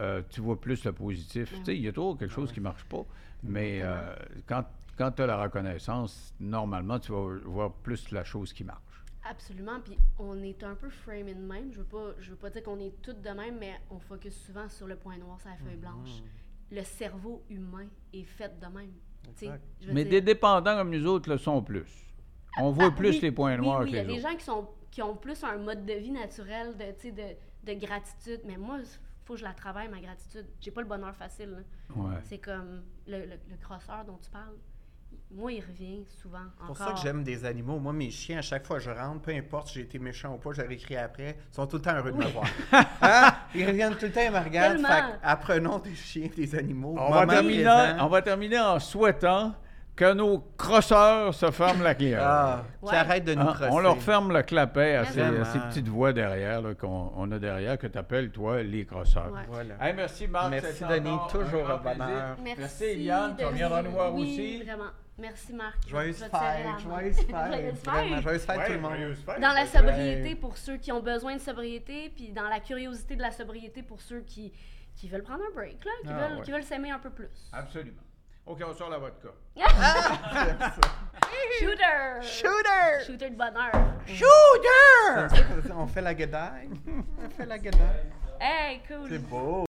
euh, tu vois plus le positif. Tu sais, il y a toujours quelque chose qui ne marche pas, Mais euh, quand, quand tu as la reconnaissance, normalement, tu vas voir plus la chose qui marche. Absolument. Puis on est un peu framé de même. Je veux pas, je veux pas dire qu'on est toutes de même, mais on focus souvent sur le point noir, sur la feuille blanche. Le cerveau humain est fait de même. Mais dire- des dépendants comme nous autres le sont plus. On voit Ah, plus oui, les points noirs oui, que il y a les des autres. gens qui, sont, qui ont plus un mode de vie naturel de, tu sais, de, de gratitude. Mais moi, il faut que je la travaille, ma gratitude. J'ai pas le bonheur facile. Ouais. C'est comme le, le, le crosseur dont tu parles. Moi, il revient souvent. C'est pour ça que j'aime des animaux. Moi, mes chiens, à chaque fois que je rentre, peu importe si j'ai été méchant ou pas, je leur écris après, ils sont tout le temps heureux de me voir. Hein? Ils reviennent tout le temps et me regardent. Apprenons des chiens, des animaux. On va, terminer, on va terminer en souhaitant que nos crosseurs se ferment la clé. Ah, qui Ouais. arrêtent de nous Hein, crosser. on leur ferme le clapet à ces, à Vraiment. ces petites voix derrière qu'on on a derrière que tu appelles, toi, les crosseurs. Ouais. Voilà. Hey, merci Marc. Merci, Denis. Toujours un bonheur. Merci, Eliane. Tu reviendras nous voir oui, aussi. vraiment. Merci, Marc. Joyeuse fête, joyeuse fête. Joyeuse Vraiment, fête. joyeuse fête Ouais, tout le monde. fête. Dans la Ouais. sobriété pour ceux qui ont besoin de sobriété, puis dans la curiosité de la sobriété pour ceux qui, qui veulent prendre un break, là, qui, Ah, veulent, ouais. qui veulent s'aimer un peu plus. Absolument. OK, on sort la vodka. Shooter! Shooter! Shooter de bonheur. Shooter! On fait la guedaille. On fait la guedaille. Hey, cool. C'est beau.